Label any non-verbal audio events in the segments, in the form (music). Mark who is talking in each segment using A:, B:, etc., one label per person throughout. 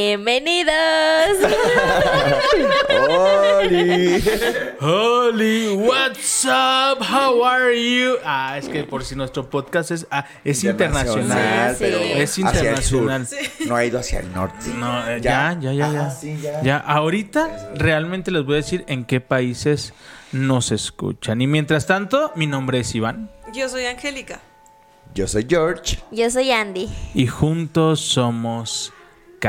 A: Bienvenidos.
B: ¡Oli!
C: Holy, what's up? How are you? Ah, es que por si nuestro podcast es, ah, es internacional.
A: Sí, sí.
B: pero
C: Es
B: hacia el
C: internacional.
B: sur. No ha ido hacia el norte.
C: No, eh, ya, ya, ya, ya.
B: Ajá, sí, ya.
C: Ya, ahorita realmente les voy a decir en qué países nos escuchan. Y mientras tanto, mi nombre es Iván.
A: Yo soy Angélica.
B: Yo soy George.
D: Yo soy Andy.
C: Y juntos somos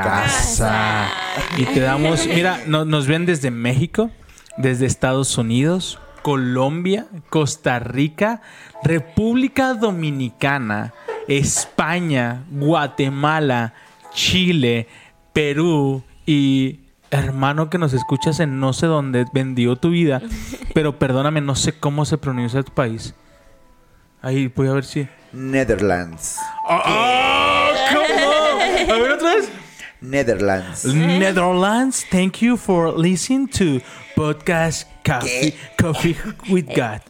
C: casa. Y te damos, mira, no- nos ven desde México, desde Estados Unidos, Colombia, Costa Rica, República Dominicana, España, Guatemala, Chile, Perú y hermano que nos escuchas en no sé dónde vendió tu vida, (laughs) pero perdóname, no sé cómo se pronuncia tu país. Ahí voy a ver si.
B: Netherlands.
C: ¡Ah! ¿Cómo? A ver otra vez.
B: Netherlands.
C: Netherlands, thank you for listening to podcast Coffee, Coffee with God.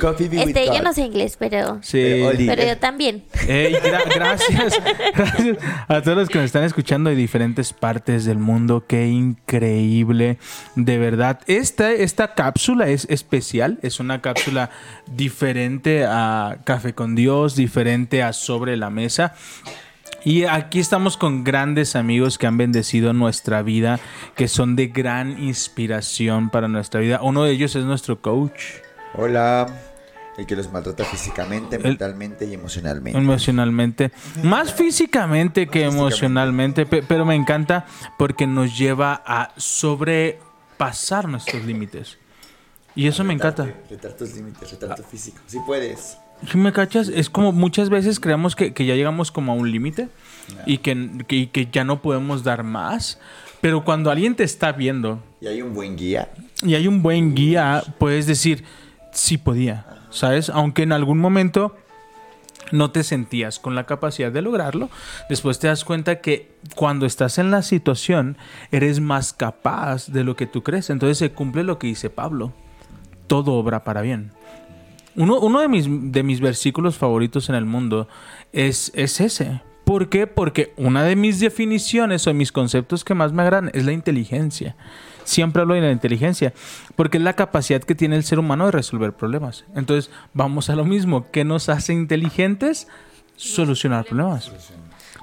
B: Coffee with
D: Este, yo no sé inglés, pero.
C: Sí.
B: Pero, Oli,
D: Pero yo también.
C: Gra- gracias, (laughs) gracias a todos los que nos están escuchando de diferentes partes del mundo. Qué increíble, de verdad. Esta, esta cápsula es especial, es una cápsula diferente a Café con Dios, diferente a Sobre la Mesa. Y aquí estamos con grandes amigos que han bendecido nuestra vida, que son de gran inspiración para nuestra vida. Uno de ellos es nuestro coach.
B: Hola. El que los maltrata físicamente, mentalmente y emocionalmente.
C: Emocionalmente. Más físicamente que emocionalmente, pe- pero me encanta porque nos lleva a sobrepasar nuestros límites. Y eso me encanta.
B: Retar tus límites, retar tu físico. Si puedes.
C: ¿Sí ¿Me cachas? Es como muchas veces creemos que, que ya llegamos como a un límite y que, que- y que ya no podemos dar más. Pero cuando alguien te está viendo
B: Y hay un buen guía.
C: y hay un buen guía, puedes decir, sí podía, ¿sabes? Aunque en algún momento no te sentías con la capacidad de lograrlo, después te das cuenta que cuando estás en la situación eres más capaz de lo que tú crees. Entonces se cumple lo que dice Pablo, todo obra para bien. Uno, uno de, mis, de mis versículos favoritos en el mundo es, es ese. ¿Por qué? Porque una de mis definiciones o mis conceptos que más me agradan es la inteligencia. Siempre hablo de la inteligencia, porque es la capacidad que tiene el ser humano de resolver problemas. Entonces, vamos a lo mismo. ¿Qué nos hace inteligentes? Solucionar problemas.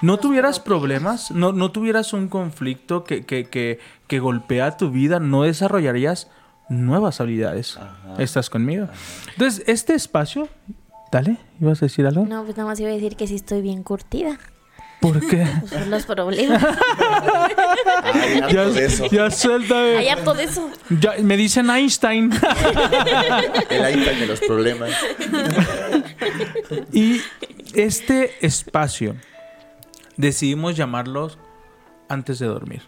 C: No tuvieras problemas, no, no tuvieras un conflicto que, que, que, que golpea tu vida, no desarrollarías nuevas habilidades. ¿Estás conmigo? Entonces, este espacio, dale, ¿ibas a decir algo?
D: No, pues nada más iba a decir que sí estoy bien curtida.
C: ¿Por qué?
D: Pues (laughs) por los problemas.
B: Ay, harto
C: ya,
B: de eso.
C: ya suéltame.
D: Hay harto de eso.
C: Ya, me dicen Einstein. (laughs)
B: El Einstein de los problemas.
C: y este espacio decidimos llamarlos antes de dormir.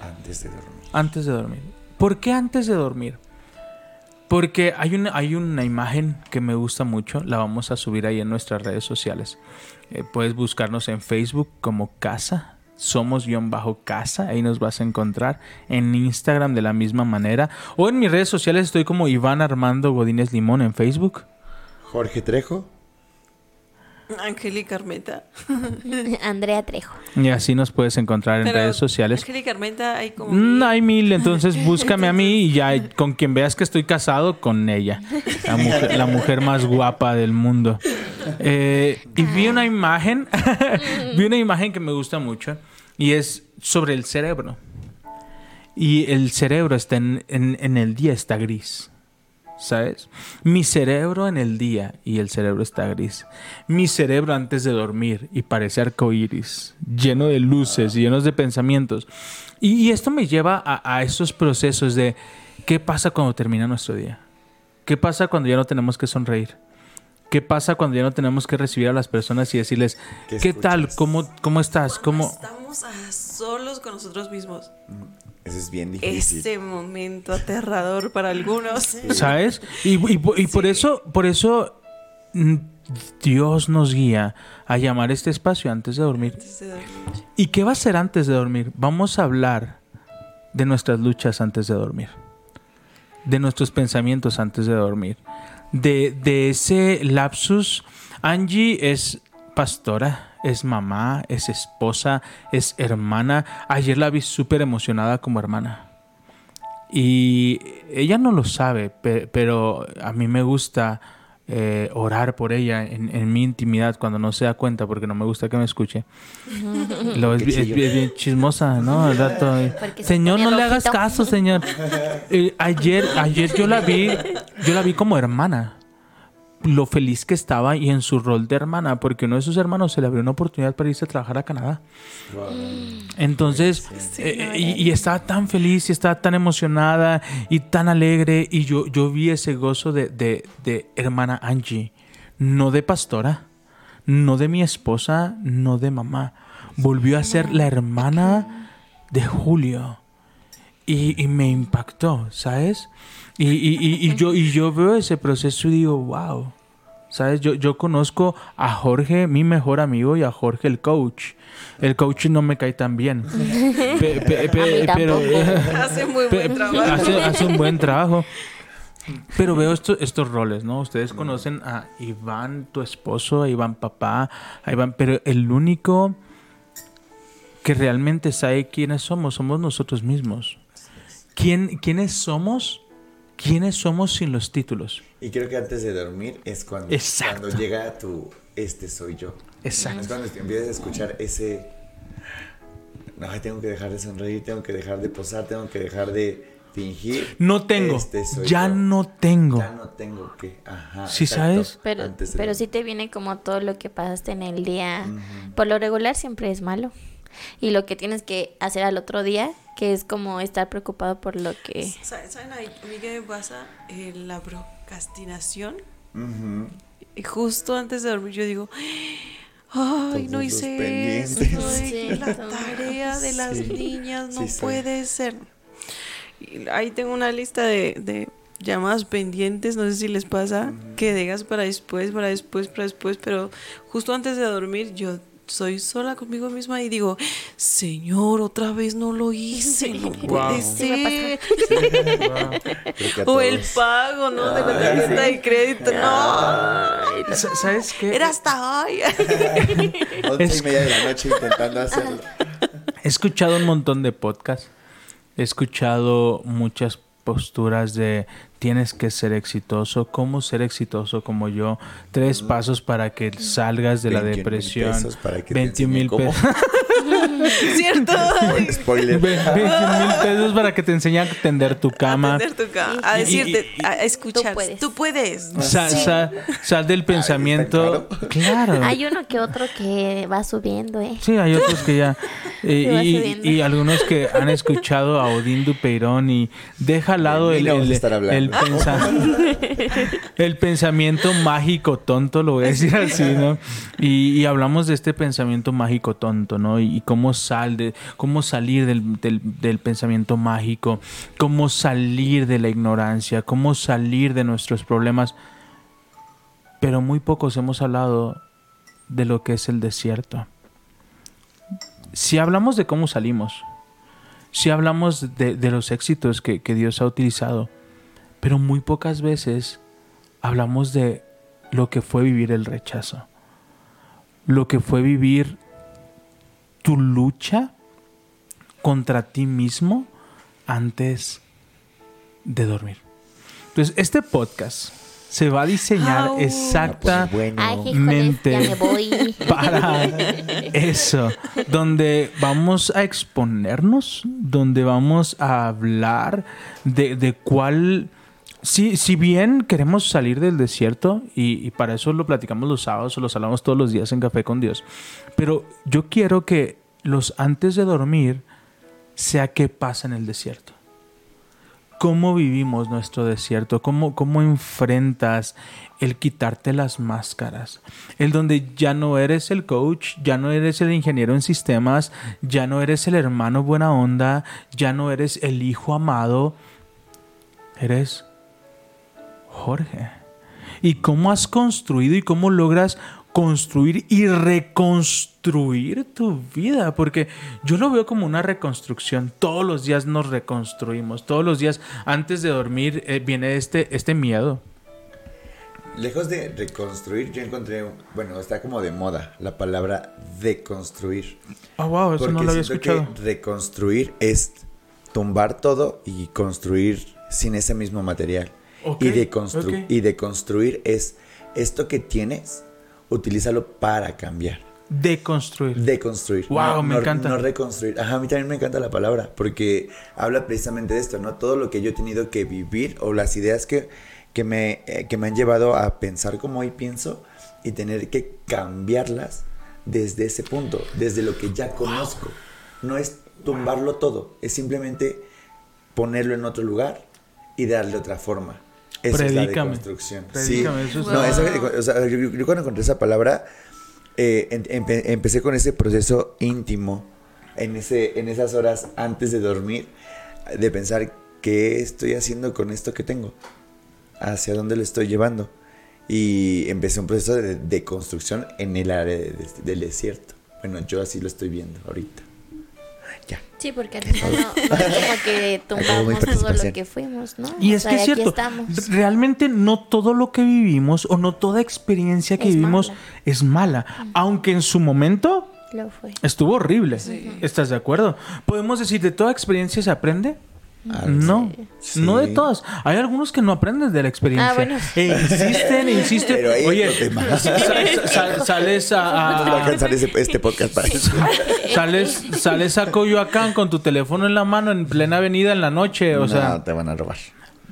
B: Antes de dormir.
C: Antes de dormir. ¿Por qué antes de dormir? Porque hay una, hay una imagen que me gusta mucho, la vamos a subir ahí en nuestras redes sociales. Eh, puedes buscarnos en Facebook como Casa, somos-casa, ahí nos vas a encontrar. En Instagram de la misma manera. O en mis redes sociales estoy como Iván Armando Godínez Limón en Facebook.
B: Jorge Trejo. (laughs)
A: Angélica Armenta. (laughs)
D: Andrea Trejo.
C: Y así nos puedes encontrar en
A: Pero
C: redes sociales.
A: Angélica Armenta hay como.
C: Mm, hay mil, entonces (laughs) búscame a mí y ya con quien veas que estoy casado, con ella. La mujer, la mujer más guapa del mundo. Eh, y vi una imagen, vi una imagen que me gusta mucho y es sobre el cerebro. Y el cerebro está en, en- en el día, está gris. ¿Sabes? Mi cerebro en el día y el cerebro está gris. Mi cerebro antes de dormir y parece arcoíris, lleno de luces, llenos de pensamientos. Y, y esto me lleva a, a esos procesos de qué pasa cuando termina nuestro día. ¿Qué pasa cuando ya no tenemos que sonreír? ¿Qué pasa cuando ya no tenemos que recibir a las personas y decirles,
B: ¿Qué
C: ¿qué, tal? ¿Cómo, ¿Cómo estás? ¿Cómo?
A: Estamos a solos con nosotros mismos.
B: Eso es bien difícil.
A: Ese momento aterrador para algunos.
C: ¿Sabes? Y, y po- y por eso, por eso mm, Dios nos guía a llamar este espacio antes de dormir.
A: Antes de dormir.
C: ¿Y qué va a ser antes de dormir? Vamos a hablar de nuestras luchas antes de dormir, de nuestros pensamientos antes de dormir, de, de ese lapsus. Angie es pastora, es mamá, es esposa, es hermana. Ayer la vi súper emocionada como hermana. Y ella no lo sabe, pe- pero a mí me gusta eh, orar por ella en, en mi intimidad cuando no se da cuenta, porque no me gusta que me escuche. Lo es, bien chismosa, ¿no? El rato,
D: Porque se
C: señor, no le hagas
D: rojito".
C: caso, señor. Eh, ayer, ayer yo la vi, yo la vi como hermana. Lo feliz que estaba y en su rol de hermana, porque uno de sus hermanos se le abrió una oportunidad para irse a trabajar a Canadá. Entonces, eh, y, y estaba tan feliz y estaba tan emocionada y tan alegre. Y yo, yo vi ese gozo de, de- de hermana Angie, no de pastora, no de mi esposa, no de mamá. Volvió a ser la hermana de Julio. Y, y me impactó, ¿sabes? Y, y- y- y yo, y yo veo ese proceso y digo, wow. ¿Sabes? Yo, yo conozco a Jorge, mi mejor amigo, y a Jorge, el coach. El coach no me cae tan bien. Pe- (laughs) pe- pe-
D: A mí
C: pero. (laughs)
A: Hace muy
C: pe-
A: buen (laughs) trabajo.
C: hace, hace un buen trabajo. Pero veo esto- estos roles, ¿no? Ustedes conocen a Iván, tu esposo, a Iván papá, a Iván, pero el único que realmente sabe quiénes somos, somos nosotros mismos. ¿Quién, ¿Quiénes somos? ¿Quiénes somos sin los títulos?
B: Y creo que antes de dormir es cuando,
C: Exacto.
B: cuando llega tu este soy yo.
C: Exacto.
B: Es cuando empiezas a escuchar ese. No, tengo que dejar de sonreír, tengo que dejar de posar, tengo que dejar de fingir.
C: No tengo,
B: Este soy
C: ya
B: yo.
C: no tengo.
B: Ya no tengo que. Ajá.
C: Sí,
B: exacto,
C: ¿sabes?
D: Pero, pero sí te viene como todo lo que pasaste en el día. Por lo regular siempre es malo. Y lo que tienes que hacer al otro día, que es como estar preocupado por lo que...
A: ¿Saben a mí qué me pasa? Eh, la procrastinación.
B: Ujú.
A: Y justo antes de dormir yo digo, ay, no
B: Todos
A: hice esto, (laughs)
B: pendientes.
A: ay,
D: Sí.
A: la tarea de las
B: Sí.
A: niñas no
B: Sí, sí.
A: puede ser. Y ahí tengo una lista de, de llamadas pendientes, no sé si les pasa, que dejas para después, para después, para después, pero justo antes de dormir yo soy sola conmigo misma y digo, Señor, otra vez no lo hice, no (laughs) puede ser. (laughs) (laughs) O el pago, ¿no? De la tarjeta de crédito, no.
C: Sa- ¿Sabes qué?
A: Era hasta hoy.
B: Once y media de la noche intentando hacerlo.
C: He escuchado un montón de podcasts. He escuchado muchas posturas de tienes que ser exitoso, cómo ser exitoso como yo, tres pasos para que salgas de la
B: 21,000
C: depresión,
B: pesos para que
C: 21 mil pesos, (laughs) (laughs)
A: ¿Cierto?
B: Spoiler.
C: 21 mil pesos para que te enseñe a tender tu cama.
A: Atender tu cama, a
C: Y- y-
A: decirte,
C: y-
A: a escuchar.
D: Tú puedes.
A: Tú puedes.
C: Sa- sa- sal del pensamiento. Claro.
D: Hay uno que otro que va subiendo, ¿eh?
C: Sí, hay otros que ya. (laughs) eh, y, algunos que han escuchado a Odín Dupeirón y deja al lado el, el,
B: hablando.
C: el pensa- (laughs) el pensamiento mágico tonto, lo voy a decir así, ¿no? Y, y hablamos de este pensamiento mágico tonto, ¿no? Y, y cómo, sal de, cómo salir del, del- pensamiento mágico, cómo salir de la ignorancia, cómo salir de nuestros problemas. Pero muy pocos hemos hablado de lo que es el desierto si hablamos de cómo salimos, si hablamos de, de los éxitos que, que Dios ha utilizado, pero muy pocas veces hablamos de lo que fue vivir el rechazo, lo que fue vivir tu lucha contra ti mismo antes de dormir. Entonces, este podcast se va a diseñar
A: Au.
C: exacta
B: Pues bueno. (laughs)
C: Para eso, donde vamos a exponernos, donde vamos a hablar de, de cuál, si, si bien queremos salir del desierto, y, para eso lo platicamos los sábados o los hablamos todos los días en Café con Dios, pero yo quiero que los antes de dormir sea qué pasa en el desierto. Cómo vivimos nuestro desierto, cómo, cómo enfrentas el quitarte las máscaras, el donde ya no eres el coach, ya no eres el ingeniero en sistemas, ya no eres el hermano buena onda, ya no eres el hijo amado, eres Jorge. y cómo has construido y cómo logras construir y reconstruir tu vida, porque yo lo veo como una reconstrucción. Todos los días nos reconstruimos, todos los días antes de dormir eh, viene este, este miedo.
B: Lejos de reconstruir, yo encontré, bueno, está como de moda la palabra deconstruir.
C: Ah, wow, eso
B: Porque
C: no lo había escuchado.
B: que reconstruir es tumbar todo y construir sin ese mismo material.
C: Ok,
B: y, deconstru-
C: ok.
B: y deconstruir es esto que tienes, utilízalo para cambiar.
C: Deconstruir.
B: Deconstruir.
C: Wow,
B: no,
C: me
B: no-
C: encanta.
B: No reconstruir. Ajá, a mí también me encanta la palabra porque habla precisamente de esto, ¿no? Todo lo que yo he tenido que vivir o las ideas que, que, me, eh, que me han llevado a pensar como hoy pienso y tener que cambiarlas desde ese punto, desde lo que ya conozco. No es tumbarlo todo, es simplemente ponerlo en otro lugar y darle otra forma. Esa es la deconstrucción.
C: Predícame, eso es
B: no, o sea, yo, yo cuando encontré esa palabra, eh, em- empe- empecé con ese proceso íntimo, en, ese, en esas horas antes de dormir, de pensar qué estoy haciendo con esto que tengo, hacia dónde lo estoy llevando. Y empecé un proceso de, de construcción en el área de- de- del desierto. Bueno, yo así lo estoy viendo ahorita. Ya.
D: Sí, porque al final no, no es como que (laughs) todo lo que fuimos, ¿no?
C: Y
D: O
C: es
D: sea,
C: que es cierto, realmente no todo lo que vivimos o no toda experiencia que
D: Es
C: vivimos
D: mala.
C: es mala, aunque en su momento
D: Lo fue.
C: estuvo horrible. ¿Estás de acuerdo? ¿Podemos decir de toda experiencia se aprende? No,
B: sí.
C: no de todas. Hay algunos que no aprenden de la experiencia.
D: Ah, bueno.
C: E insisten, e insisten.
B: Pero ahí
C: Oye, sales a,
B: No te va a
C: a-
B: alcanzar ese- este podcast para eso. (laughs)
C: sales, sales a Coyoacán con tu teléfono en la mano en plena avenida en la noche, o sea,
B: no, te van a robar.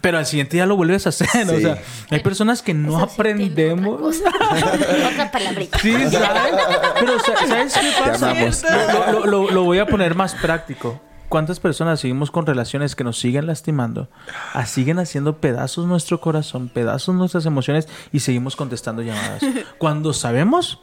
C: pero al siguiente día lo vuelves a hacer, o sea, hay personas que no
D: Eso sí
C: aprendemos. (laughs)
D: Otra, palabrita.
C: Sí, ¿sabes? Pero sa- ¿sabes qué pasa? lo- lo- lo voy a poner más práctico. ¿Cuántas personas seguimos con relaciones que nos siguen lastimando? Ah, siguen haciendo pedazos nuestro corazón, pedazos nuestras emociones y seguimos contestando llamadas. (laughs) Cuando sabemos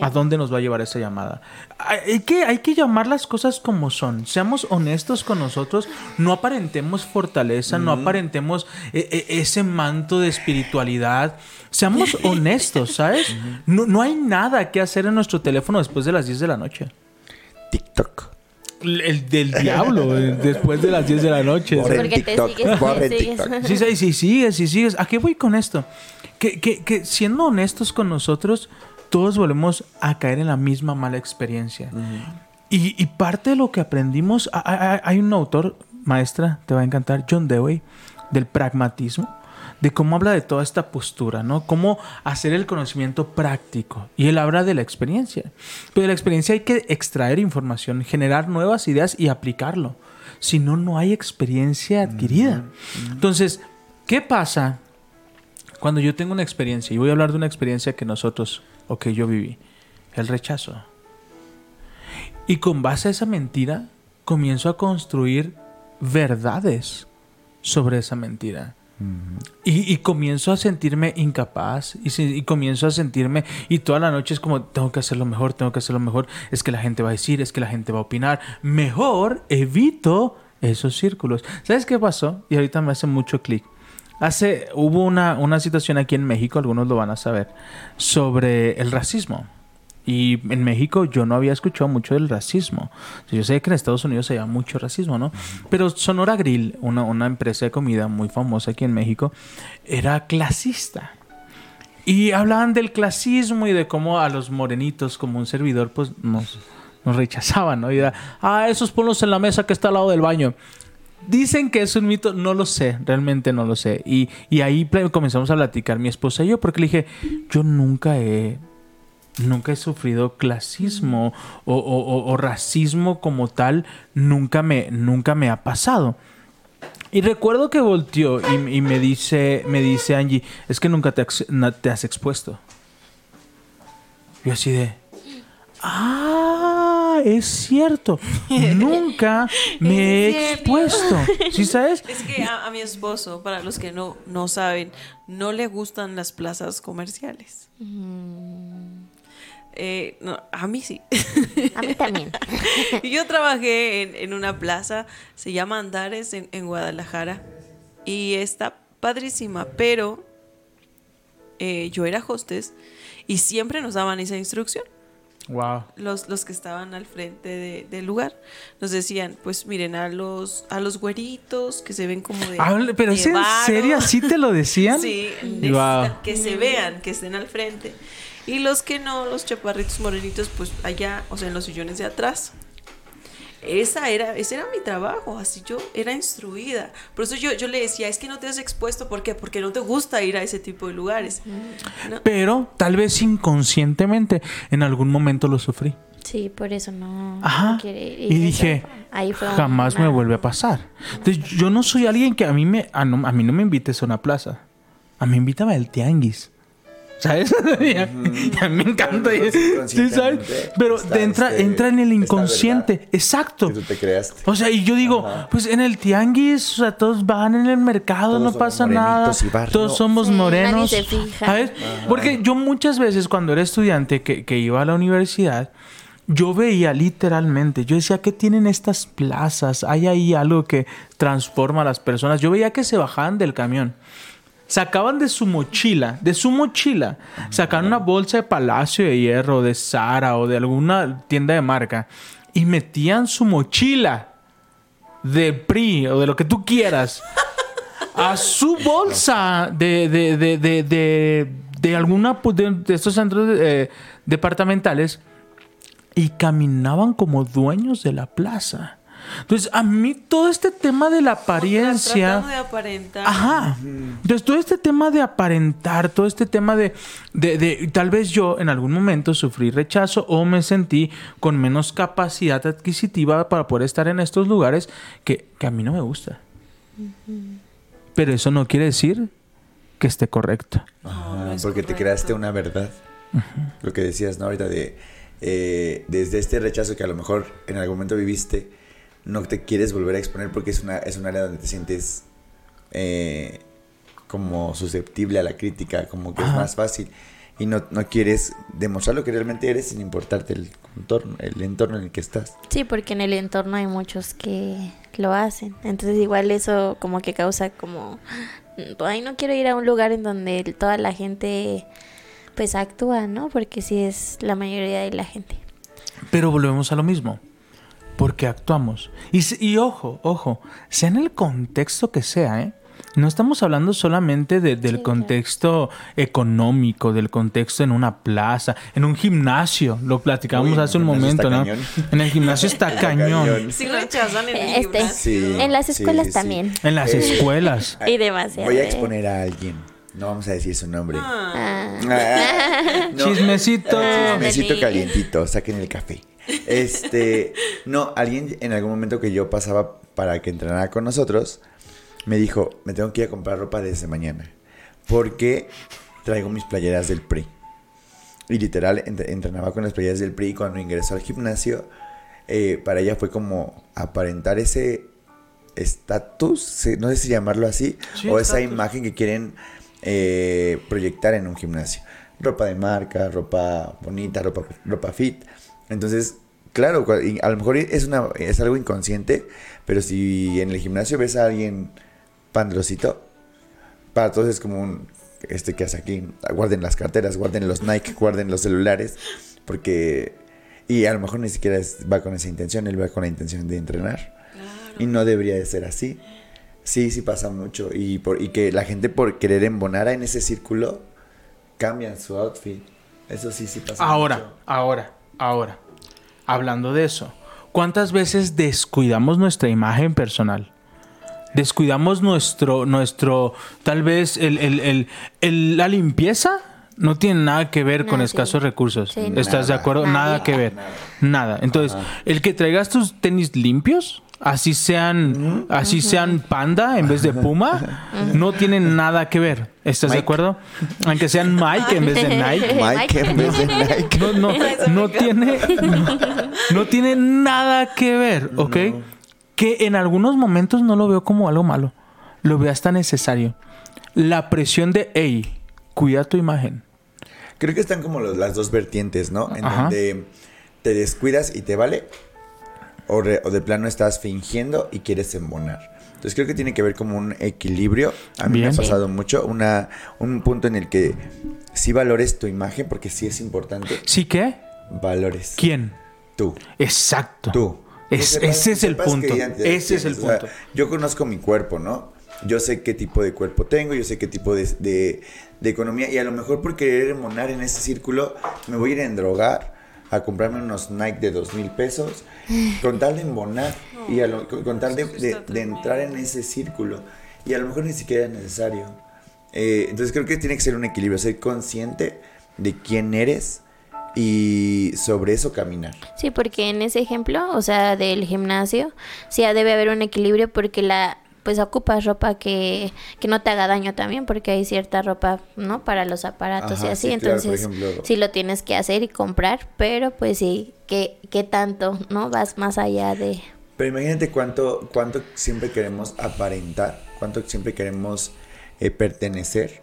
C: a dónde nos va a llevar esa llamada. Hay que, hay que llamar las cosas como son. Seamos honestos con nosotros. No aparentemos fortaleza, no aparentemos eh, eh, ese manto de espiritualidad. Seamos (laughs) honestos, ¿sabes? No, no hay nada que hacer en nuestro teléfono después de las 10 de la noche.
B: TikTok.
C: El, el del diablo, eh, después de las 10 de la noche.
D: Porque te
B: TikTok,
D: sigues, te sigues.
B: TikTok.
C: Sí, sí, sí, sigues, sí, sigues. ¿A qué voy con esto? Que, que, que siendo honestos con nosotros, todos volvemos a caer en la misma mala experiencia. y, y parte de lo que aprendimos, a- a- hay un autor, maestra, te va a encantar, John Dewey, del pragmatismo, de cómo habla de toda esta postura, ¿no? Cómo hacer el conocimiento práctico. Y él habla de la experiencia. Pero de la experiencia hay que extraer información, generar nuevas ideas y aplicarlo. Si no, no hay experiencia adquirida. Entonces, ¿qué pasa cuando yo tengo una experiencia? Y voy a hablar de una experiencia que nosotros, o que yo viví. El rechazo. Y con base a esa mentira, comienzo a construir verdades sobre esa mentira. Y, comienzo a sentirme incapaz y, y comienzo a sentirme y toda la noche es como tengo que hacerlo mejor, tengo que hacerlo mejor, es que la gente va a decir, es que la gente va a opinar, mejor evito esos círculos. ¿Sabes qué pasó? Y ahorita me hace mucho clic. Hace, hubo una, una situación aquí en México, algunos lo van a saber, sobre el racismo. Y en México yo no había escuchado mucho del racismo. Yo sé que en Estados Unidos se llama mucho racismo, ¿no? Pero Sonora Grill, una, una empresa de comida muy famosa aquí en México, era clasista. Y hablaban del clasismo y de cómo a los morenitos, como un servidor, pues nos, nos rechazaban, ¿no? Y era, ah, esos ponlos en la mesa que está al lado del baño. Dicen que es un mito, no lo sé, realmente no lo sé. Y, y ahí comenzamos a platicar mi esposa y yo, porque le dije, yo nunca he, nunca he sufrido clasismo o, o- o- o racismo como tal, nunca me, nunca me ha pasado. Y recuerdo que volteó y, y me dice, me dice Angie, es que nunca te, te has expuesto. Yo así de, ah, es cierto, nunca (laughs) me he
A: cierto.
C: expuesto. ¿Sí sabes? (laughs)
A: Es que a, a mi esposo, para los que no, no saben, no le gustan las plazas comerciales. Eh, no, a mí sí.
D: A mí también. (laughs)
A: Yo trabajé en, en una plaza, se llama Andares, en, en Guadalajara, y está padrísima, pero eh, yo era hostess y siempre nos daban esa instrucción.
C: Wow.
A: Los, los que estaban al frente de- del lugar nos decían, pues miren a los a los güeritos que se ven como de
C: pero
A: de
C: es en
A: varo".
C: serio, ¿así te lo decían? (laughs)
A: Sí,
C: Wow.
A: que se vean, que estén al frente. Y los que no, los chaparritos morenitos, pues allá, o sea, en los sillones de atrás. Esa era, ese era mi trabajo, así yo era instruida. Por eso yo, yo le decía, es que no te has expuesto, ¿por qué? Porque no te gusta ir a ese tipo de lugares. ¿no?
C: Pero tal vez inconscientemente en algún momento lo sufrí.
D: Sí, por eso no,
C: Ajá.
D: no quiere ir.
C: Y dije,
D: fue- ahí fue
C: jamás
D: una-
C: me vuelve a pasar. Entonces, yo no soy alguien que a mí me a, no, a mí no me invites a una plaza. A mí invítame al tianguis. ¿Sabes? Y a, y a mí me encanta.
B: Pero
C: ¿sí ¿sabes? Pero entra,
B: este-
C: entra en el inconsciente. Exacto.
B: Que tú te creaste.
C: O sea, y yo digo,
B: Ajá.
C: pues en el tianguis, o sea, todos van en el mercado,
B: Todos
C: no pasa nada. Todos somos
D: Sí, nadie
C: morenos.
D: se fija.
C: ¿Sabes? Porque yo muchas veces cuando era estudiante que, que iba a la universidad, yo veía literalmente, yo decía, ¿qué tienen estas plazas? Hay ahí algo que transforma a las personas. Yo veía que se bajaban del camión. Sacaban de su mochila, de su mochila, sacaban una bolsa de Palacio de Hierro, de Sara o de alguna tienda de marca y metían su mochila de PRI o de lo que tú quieras a su bolsa de, de, de, de, de, de alguna pues, de, estos centros eh, departamentales y caminaban como dueños de la plaza. Entonces, a mí todo este tema de la apariencia...
A: Tratando de aparentar.
C: Ajá. Entonces, todo este tema de aparentar, todo este tema de, de, de- Tal vez yo en algún momento sufrí rechazo o me sentí con menos capacidad adquisitiva para poder estar en estos lugares que, que a mí no me gusta. Pero eso no quiere decir que esté correcto.
B: Ajá,
A: no es
B: porque te creaste una verdad. Lo que decías, ¿no? Ahorita de... eh, desde este rechazo que a lo mejor en algún momento viviste, no te quieres volver a exponer porque es, una, es un área donde te sientes eh, como susceptible a la crítica, como que es más fácil. Y no, no quieres demostrar lo que realmente eres sin importarte el entorno, el entorno en el que estás.
D: Sí, porque en el entorno hay muchos que lo hacen. Entonces igual eso como que causa como... Ay, no quiero ir a un lugar en donde toda la gente pues actúa, ¿no? Porque sí es la mayoría de la gente.
C: Pero volvemos a lo mismo. Porque actuamos. Y, y ojo, ojo, sea en el contexto que sea, ¿eh? No estamos hablando solamente de- del
D: Sí, claro.
C: contexto económico, del contexto en una plaza, en un gimnasio. Lo platicábamos
B: Uy, en
C: hace un momento, ¿no?
B: cañón.
C: En el gimnasio está (laughs) cañón.
B: cañón.
A: Sí rechazan el
D: Este,
A: gimnasio.
B: Sí.
D: En las escuelas
B: sí, sí.
D: también.
C: En las
B: Eh,
C: escuelas. (laughs)
D: Y demasiado.
B: Voy a
D: ¿eh?
B: exponer a alguien. No vamos a decir su nombre.
A: Ah,
D: Ah.
B: Ah, (laughs) no.
C: Chismecito.
B: Chismecito calientito, saquen el café. Este, no, alguien en algún momento que yo pasaba para que entrenara con nosotros, me dijo, me tengo que ir a comprar ropa desde mañana, porque traigo mis playeras del PRI. Y literal, ent- entrenaba con las playeras del PRI y cuando ingresó al gimnasio, eh, para ella fue como aparentar ese estatus, no sé si llamarlo así,
C: Sí,
B: o esa imagen que quieren eh, proyectar en un gimnasio. Ropa de marca, ropa bonita, ropa, ropa fit. Entonces, claro, a lo mejor es, una, es algo inconsciente, pero si en el gimnasio ves a alguien pandrosito, para todos es como un, este que hace aquí, guarden las carteras, guarden los Nike, (laughs) guarden los celulares, porque, y a lo mejor ni siquiera es- va con esa intención, él va con la intención de entrenar. Y no debería de ser así. Sí, sí pasa mucho. Y, por, y que la gente por querer embonar en ese círculo, cambian su outfit. Eso sí, sí pasa
C: Ahora,
B: mucho.
C: ahora, ahora. Hablando de eso, ¿cuántas veces descuidamos nuestra imagen personal? Descuidamos nuestro, nuestro, tal vez el, el- el- el- la limpieza no tiene nada que ver con
D: sí.
C: escasos recursos.
D: Sí,
C: ¿Estás de acuerdo? Nada,
D: Nada.
C: que ver. Nada. Entonces, el que traigas tus tenis limpios, así sean, así sean panda en vez de puma, no tienen nada que ver. ¿Estás de acuerdo? Aunque sean Mike en vez de (laughs) Nike.
B: Mike en vez de Nike.
C: No, no, no tiene, no, no tiene nada que ver, ¿ok? Que en algunos momentos no lo veo como algo malo. Lo veo hasta necesario. La presión de, hey, cuida tu imagen.
B: Creo que están como los- las dos vertientes, ¿no? En
C: Ajá.
B: donde te descuidas y te vale. O, re- o de plano estás fingiendo y quieres embonar. Entonces creo que tiene que ver como un equilibrio. A mí me ha pasado mucho una, un punto en el que sí valores tu imagen, porque sí es importante.
C: ¿Sí qué?
B: Valores.
C: ¿Quién?
B: Tú.
C: Exacto.
B: Tú.
C: Es-
B: Que sepas-
C: ese es el punto. Ese es el
B: tienes. O sea,
C: punto.
B: yo conozco mi cuerpo, ¿no? Yo sé qué tipo de cuerpo tengo, yo sé qué tipo de, de- de economía y a lo mejor por querer monar en ese círculo me voy a ir a endrogar, a comprarme unos Nike de dos mil pesos, con tal de embonar y a lo- con, tal de, de- de entrar en ese círculo y a lo mejor ni siquiera es necesario. Eh, entonces creo que tiene que ser un equilibrio, ser consciente de quién eres y sobre eso caminar.
D: Sí, porque en ese ejemplo, o sea, del gimnasio, sí debe haber un equilibrio porque la pues ocupas ropa que, que no te haga daño también, porque hay cierta ropa, ¿no? Para los aparatos y así,
B: sí, claro,
D: entonces
B: ejemplo.
D: sí lo tienes que hacer y comprar, pero pues sí, ¿qué, qué tanto, no? Vas más allá de...
B: Pero imagínate cuánto, cuánto siempre queremos aparentar, cuánto siempre queremos eh, pertenecer,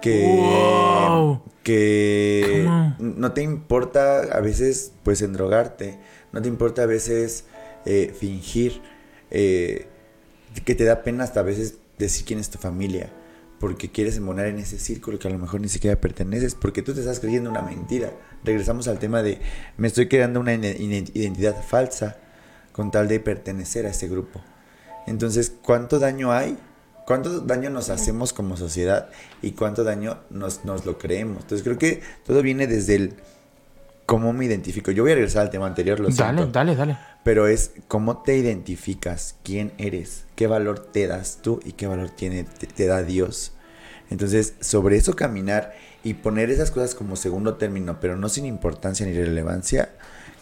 B: que,
C: Wow.
B: que no te importa a veces pues endrogarte, no te importa a veces eh, fingir, eh, que te da pena hasta a veces decir quién es tu familia, porque quieres embonar en ese círculo que a lo mejor ni siquiera perteneces, porque tú te estás creyendo una mentira. Regresamos al tema de me estoy creando una identidad falsa con tal de pertenecer a ese grupo. Entonces, ¿cuánto daño hay? ¿Cuánto daño nos hacemos como sociedad y cuánto daño nos, nos lo creemos? Entonces, creo que todo viene desde el cómo me identifico. Yo voy a regresar al tema anterior, lo
C: Dale,
B: siento.
C: dale, dale.
B: Pero es cómo te identificas, quién eres, qué valor te das tú y qué valor tiene, te, te da Dios. Entonces, sobre eso caminar y poner esas cosas como segundo término, pero no sin importancia ni relevancia,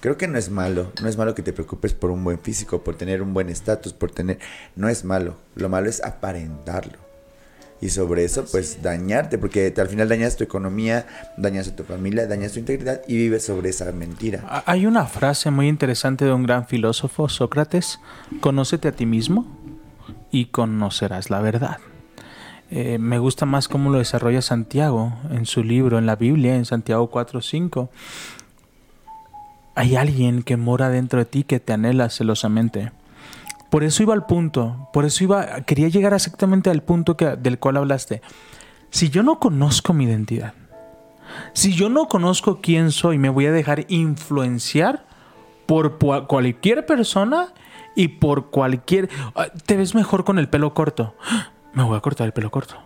B: creo que no es malo. No es malo que te preocupes por un buen físico, por tener un buen estatus, por tener... No es malo. Lo malo es aparentarlo. Y sobre eso, pues dañarte, porque al final dañas tu economía, dañas a tu familia, dañas tu integridad y vives sobre esa mentira.
C: Ha- Hay una frase muy interesante de un gran filósofo, Sócrates, conócete a ti mismo y conocerás la verdad. Eh, me gusta más cómo lo desarrolla Santiago en su libro, en la Biblia, en Santiago 4.5. Hay alguien que mora dentro de ti que te anhela celosamente. Por eso iba al punto, por eso iba, quería llegar exactamente al punto que, del cual hablaste. Si yo no conozco mi identidad, si yo no conozco quién soy, me voy a dejar influenciar por cualquier persona y por cualquier... Ah, Te ves mejor con el pelo corto. Me voy a cortar el pelo corto.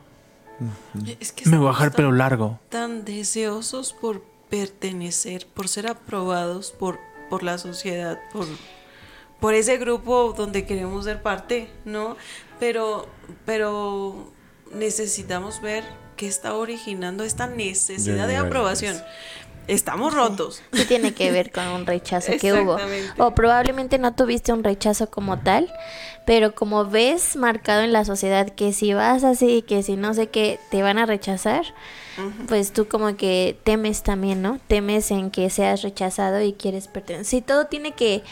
A: Es que
C: Me voy a dejar pelo
A: tan-
C: largo.
A: tan deseosos por pertenecer, por ser aprobados por, por la sociedad, por, por ese grupo donde queremos ser parte, ¿no? Pero, pero necesitamos ver qué está originando esta necesidad de
B: De
A: aprobación. Estamos rotos.
D: Sí tiene que ver con un rechazo que hubo.
A: Exactamente.
D: O probablemente no tuviste un rechazo como tal, pero como ves marcado en la sociedad que si vas así, que si no sé qué, te van a rechazar, pues tú como que temes también, ¿no? Temes en que seas rechazado y quieres pertenecer. Sí, todo tiene que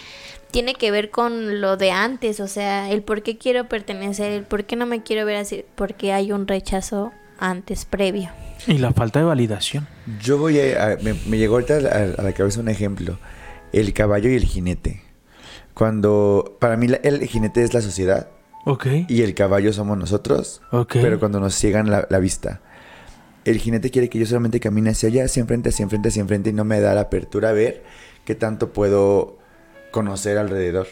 D: tiene que ver con lo de antes, o sea, el por qué quiero pertenecer, el por qué no me quiero ver así, porque hay un rechazo antes previo.
C: Y la falta de validación.
B: Yo voy a... a- me, me llegó ahorita a, la- a la cabeza un ejemplo. El caballo y el jinete. Cuando... Para mí la- el jinete es la sociedad
C: Ok.
B: y el caballo somos nosotros.
C: Ok.
B: Pero cuando nos ciegan la, la vista. El jinete quiere que yo solamente camine hacia allá, hacia enfrente, hacia enfrente, hacia enfrente y no me da la apertura a ver qué tanto puedo conocer alrededor.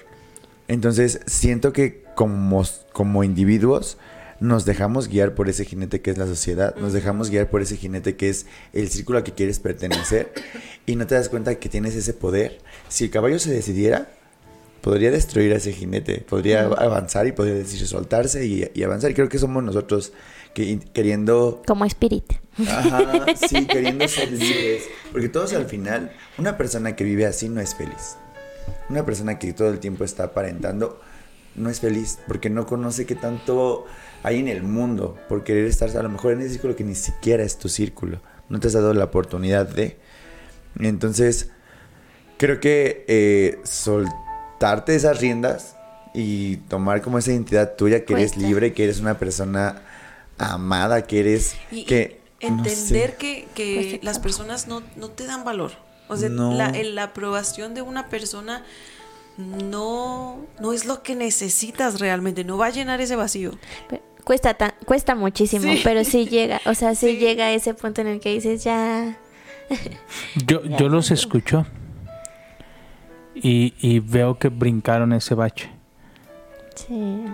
B: Entonces siento que como, como individuos nos dejamos guiar por ese jinete que es la sociedad, nos dejamos guiar por ese jinete que es el círculo al que quieres pertenecer y no te das cuenta que tienes ese poder. Si el caballo se decidiera, podría destruir a ese jinete, podría avanzar y podría decir soltarse y, y avanzar. Y creo que somos nosotros que, queriendo
D: Como espíritu.
B: Ajá, sí, (laughs) queriendo ser libres. Porque todos al final, una persona que vive así no es feliz. Una persona que todo el tiempo está aparentando no es feliz porque no conoce qué tanto hay en el mundo por querer estar a lo mejor en ese círculo que ni siquiera es tu círculo. No te has dado la oportunidad de. Entonces, creo que eh, soltarte esas riendas y tomar como esa identidad tuya que eres libre, que eres una persona amada, que eres
A: Y
B: que
A: y
B: no
A: entender
B: sé.
A: que, que las personas no, no te dan valor. O sea,
B: No.
A: la, la aprobación de una persona no, no es lo que necesitas realmente, no va a llenar ese vacío.
D: Pero Cuesta, tan- cuesta muchísimo,
A: Sí.
D: pero sí llega, o sea, sí,
A: Sí.
D: llega a ese punto en el que dices ya... (laughs)
C: Yo, yo los escucho y, y veo que brincaron ese bache.
D: Sí.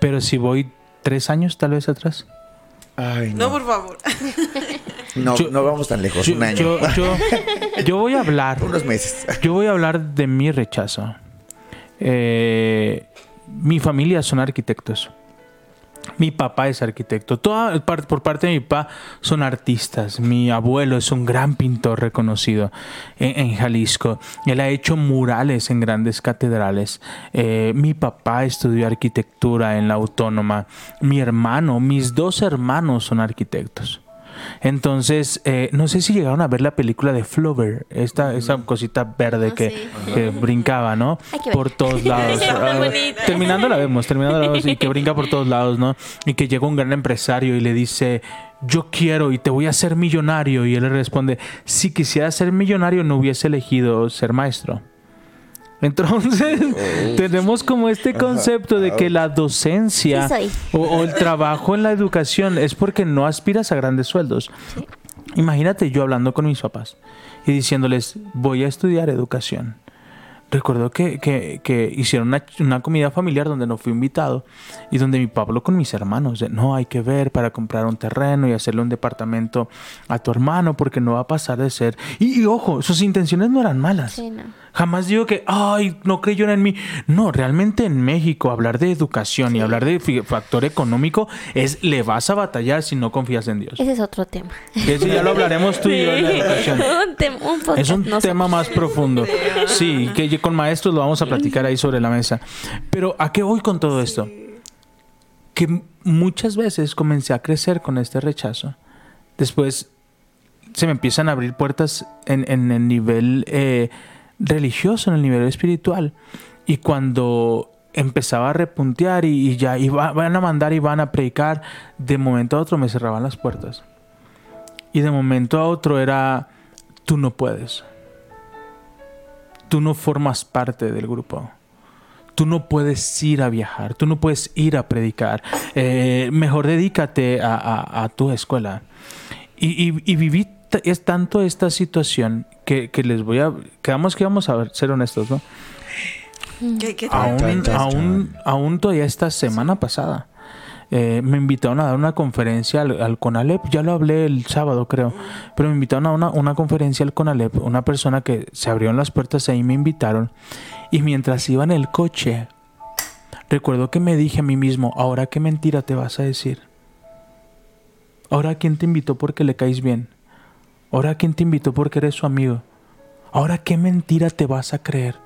C: Pero si voy tres años tal vez atrás.
B: Ay,
A: No,
B: no.
A: por favor. (laughs)
B: No,
C: Yo-
B: no vamos tan lejos.
C: Yo,
B: un año.
C: yo, voy a hablar. (laughs)
B: Unos meses.
C: Yo voy a hablar de mi rechazo. Eh, mi familia son arquitectos. Mi papá es arquitecto. Toda, por parte de mi papá son artistas. Mi abuelo es un gran pintor reconocido en, en Jalisco. Él ha hecho murales en grandes catedrales. Eh, mi papá estudió arquitectura en la autónoma. Mi hermano, mis dos hermanos son arquitectos. Entonces, eh, no sé si llegaron a ver la película de Flover, esta, esa cosita verde
D: Ah,
C: que,
D: sí.
C: que brincaba, ¿no? Por todos (laughs) lados. Ah, terminando la vemos, terminando la vemos y que brinca por todos lados, ¿no? Y que llega un gran empresario y le dice, yo quiero y te voy a hacer millonario. Y él le responde, si quisiera ser millonario no hubiese elegido ser maestro. Entonces, (laughs) tenemos como este concepto de que la docencia
D: Sí
C: o, o el trabajo en la educación es porque no aspiras a grandes sueldos.
D: Sí.
C: Imagínate yo hablando con mis papás y diciéndoles, voy a estudiar educación. Recuerdo que, que- que hicieron una, una comida familiar donde no fui invitado y donde mi papá habló con mis hermanos de, no, hay que ver para comprar un terreno y hacerle un departamento a tu hermano porque no va a pasar de ser... Y, y ojo, sus intenciones no eran malas.
D: Sí, no.
C: Jamás digo que, ay, no creyeron en mí. No, realmente en México hablar de educación y hablar de factor económico es, le vas a batallar si no confías en Dios.
D: Ese es otro tema.
C: Ese ya lo hablaremos tú y yo en la educación.
D: un, un
C: Es un
D: no sé.
C: tema más profundo. Sí, que con maestros lo vamos a platicar ahí sobre la mesa. Pero ¿a qué voy con todo esto? Que muchas veces comencé a crecer con este rechazo. Después se me empiezan a abrir puertas en, en el nivel eh, religioso, en el nivel espiritual. Y cuando empezaba a repuntear y, ya iba- van a mandar y van a predicar, de momento a otro me cerraban las puertas. Y de momento a otro era, tú no puedes. Tú no formas parte del grupo. Tú no puedes ir a viajar, tú no puedes ir a predicar. Eh, mejor dedícate a, tu escuela. Y, y- y es tanto esta situación que, que les voy a... Quedamos que vamos a ver, ser honestos, ¿no?
A: ¿Qué, qué
C: Aún, todavía esta semana pasada. eh, me invitaron a dar una conferencia al, al CONALEP, ya lo hablé el sábado creo, pero me invitaron a una, una conferencia al CONALEP, una persona que se abrieron las puertas ahí me invitaron y mientras iba en el coche, recuerdo que me dije a mí mismo, ahora qué mentira te vas a decir, ahora quién te invitó porque le caes bien, ahora quién te invitó porque eres su amigo, ahora qué mentira te vas a creer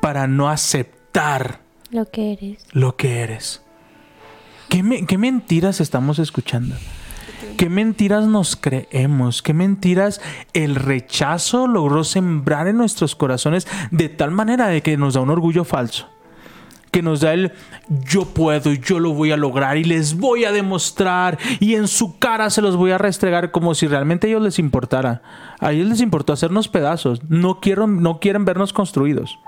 C: para no aceptar
D: Lo que eres.
C: lo que eres. ¿Qué, me- qué mentiras estamos escuchando? ¿Qué mentiras nos creemos? ¿Qué mentiras el rechazo logró sembrar en nuestros corazones de tal manera de que nos da un orgullo falso? Que nos da el yo puedo, yo lo voy a lograr y les voy a demostrar y en su cara se los voy a restregar como si realmente a ellos les importara. A ellos les importó hacernos pedazos. No, quiero, no quieren vernos construidos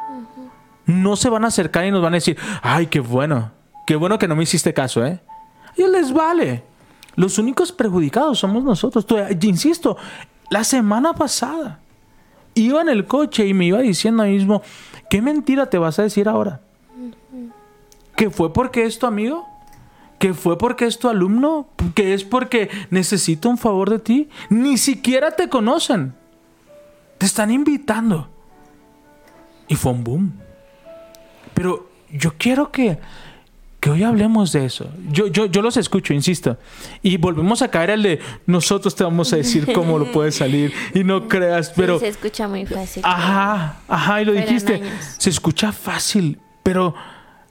C: no se van a acercar y nos van a decir, ay, qué bueno, qué bueno que no me hiciste caso, ¿eh? A ellos les vale. Los únicos perjudicados somos nosotros. Tú- insisto, la semana pasada iba en el coche y me iba diciendo a mí mismo, ¿qué mentira te vas a decir ahora? ¿Que fue porque es tu amigo? ¿Que fue porque es tu alumno? ¿Que es porque necesita un favor de ti? Ni siquiera te conocen. Te están invitando. Y fue un boom. Pero yo quiero que, que hoy hablemos de eso. Yo, yo, yo los escucho, insisto. Y volvemos a caer al de nosotros te vamos a decir cómo lo puedes salir. (laughs) Y no creas, pero...
D: Sí, se escucha muy fácil.
C: Ajá, ajá, y lo dijiste. Se escucha fácil, pero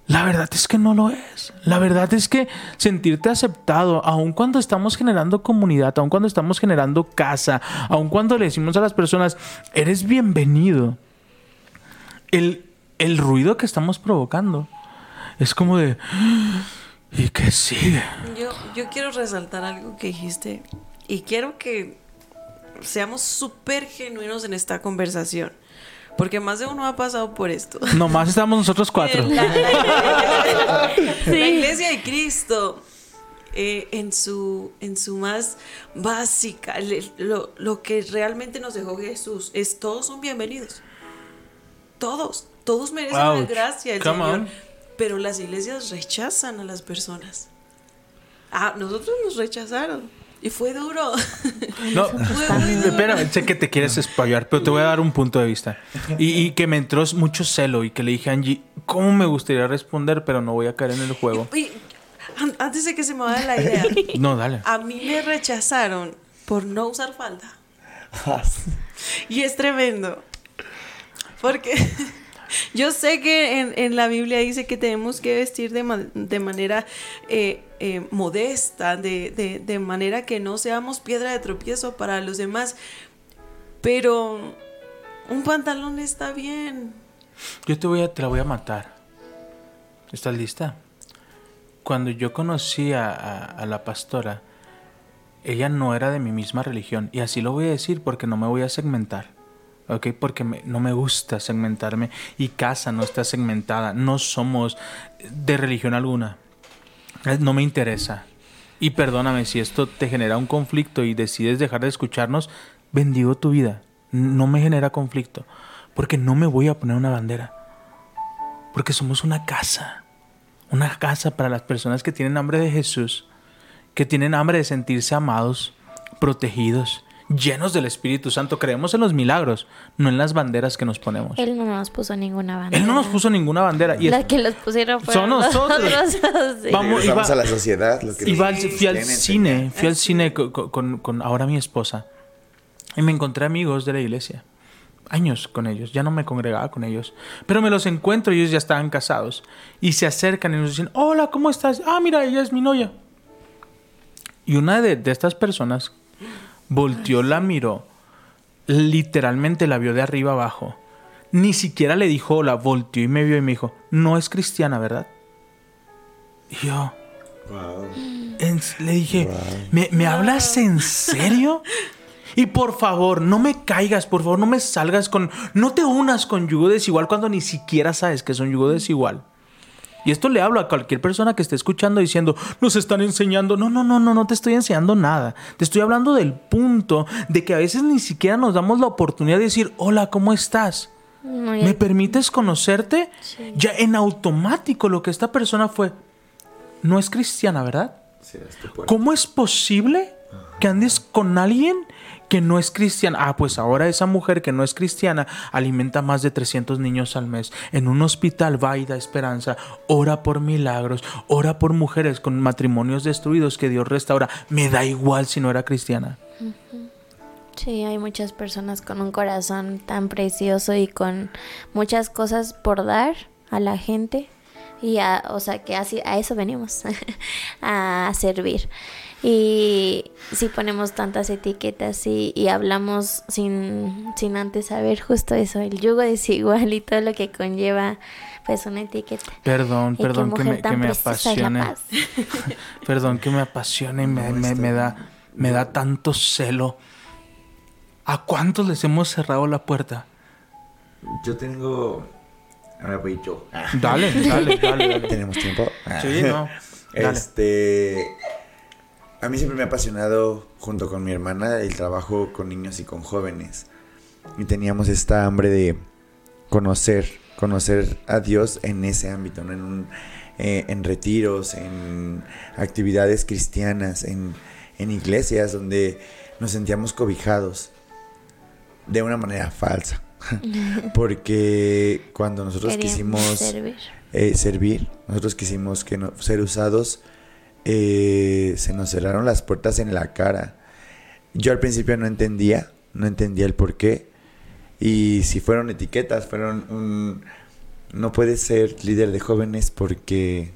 C: la verdad es que no lo es. La verdad es que sentirte aceptado, aun cuando estamos generando comunidad, aun cuando estamos generando casa, aun cuando le decimos a las personas, eres bienvenido. El, el ruido que estamos provocando es como de... ¿Y qué sigue?
A: Yo, yo quiero resaltar algo que dijiste y quiero que seamos súper genuinos en esta conversación. Porque más de uno ha pasado por esto. (laughs)
C: Nomás estamos nosotros cuatro. (laughs)
A: La, la iglesia,
D: Sí.
A: la iglesia de Cristo, eh, en, su, en su más básica, le- lo, lo que realmente nos dejó Jesús es todos son bienvenidos. Todos, todos merecen la gracia del
C: Come
A: Señor.
C: on.
A: Pero las iglesias rechazan a las personas. Ah, nosotros nos rechazaron. Y fue duro. (laughs)
C: No,
A: Fue muy duro.
C: espera, sé que te quieres espallar, pero te voy a dar un punto de vista. Y, y que me entró mucho celo y que le dije a Angie, ¿cómo me gustaría responder, pero no voy a caer en el juego?
A: Y an- antes de que se me vaya la idea, (laughs)
C: No, dale.
A: a mí me rechazaron por no usar falda. (laughs) Y es tremendo. Porque yo sé que en, en la Biblia dice que tenemos que vestir de, de manera eh, eh, modesta, de, de- manera que no seamos piedra de tropiezo para los demás. Pero un pantalón está bien.
C: Yo te voy a, te la voy a matar. ¿Estás lista? Cuando yo conocí a- a la pastora, ella no era de mi misma religión. Y así lo voy a decir porque no me voy a segmentar. ¿Ok? Porque no me gusta segmentarme. Y casa no está segmentada. No somos de religión alguna. Eh, No me interesa. Y perdóname si esto te genera un conflicto y decides dejar de escucharnos, bendigo tu vida. No me genera conflicto. Porque no me voy a poner una bandera. Porque somos una casa. Una casa para las personas que tienen hambre de Jesús. Que tienen hambre de sentirse amados, protegidos, llenos del Espíritu Santo. Creemos en los milagros, no en las banderas que nos ponemos.
D: Él no nos puso ninguna bandera.
C: Él no nos puso ninguna bandera. Y es-
D: Las que los pusieron fueron
C: Son nosotros.
D: nosotros, (laughs) sí.
C: Vamos, iba-
B: a la sociedad. Lo que
C: Iba al-
B: nos
C: fui al cine, fui al cine co- co- con, con ahora mi esposa. Y me encontré amigos de la iglesia. Años con ellos, ya no me congregaba con ellos. Pero me los encuentro y ellos ya estaban casados. Y se acercan y nos dicen, hola, ¿cómo estás? Ah, mira, ella es mi novia. Y una de, de estas personas volteó, la miró, literalmente la vio de arriba abajo. Ni siquiera le dijo hola, volteó y me vio y me dijo, no es cristiana, ¿verdad? Y yo,
B: Wow.
C: en- le dije, ¿me, me hablas en serio? Y por favor, no me caigas, por favor, no me salgas con... No te unas con yugo desigual cuando ni siquiera sabes que es un yugo desigual. Y esto le hablo a cualquier persona que esté escuchando diciendo, nos están enseñando. No, no, no, no, no te estoy enseñando nada. Te estoy hablando del punto de que a veces ni siquiera nos damos la oportunidad de decir, hola, ¿cómo estás?
D: No,
C: ¿Me permites conocerte? Ya en automático lo que esta persona fue, no es cristiana, ¿verdad?
B: Sí, es tu puerta.
C: ¿Cómo es posible que andes con alguien que no es cristiana? Ah, pues ahora esa mujer que no es cristiana alimenta más de 300 niños al mes. En un hospital va y da esperanza. Ora por milagros. Ora por mujeres con matrimonios destruidos que Dios restaura. Me da igual si no era cristiana.
D: Sí, hay muchas personas con un corazón tan precioso y con muchas cosas por dar a la gente. Y a, o sea, que así, a eso venimos, (laughs) a servir. Y si ponemos tantas etiquetas y, y hablamos sin, sin antes saber justo eso, el yugo desigual y todo lo que conlleva pues una etiqueta.
C: Perdón,
D: Y
C: perdón que me, que me apasione. (laughs) Perdón que me apasione y me, me- me da, me da tanto celo. ¿A cuántos les hemos cerrado la puerta?
B: Yo tengo. Ahora voy yo. Ah,
C: Dale, (laughs) dale, dale. dale.
B: ¿Tenemos tiempo? Ah.
C: Sí, no. (laughs) Dale.
B: Este. A mí siempre me ha apasionado, junto con mi hermana, el trabajo con niños y con jóvenes. Y teníamos esta hambre de conocer, conocer a Dios en ese ámbito, ¿no? en, un- eh, en retiros, en actividades cristianas, en, en iglesias donde nos sentíamos cobijados de una manera falsa. (laughs) Porque cuando nosotros
D: Queríamos
B: quisimos
D: servir.
B: eh, servir, nosotros quisimos que no, ser usados, eh, se nos cerraron las puertas en la cara. Yo al principio no entendía, no entendía el por qué. Y si fueron etiquetas, fueron un... No puedes ser líder de jóvenes porque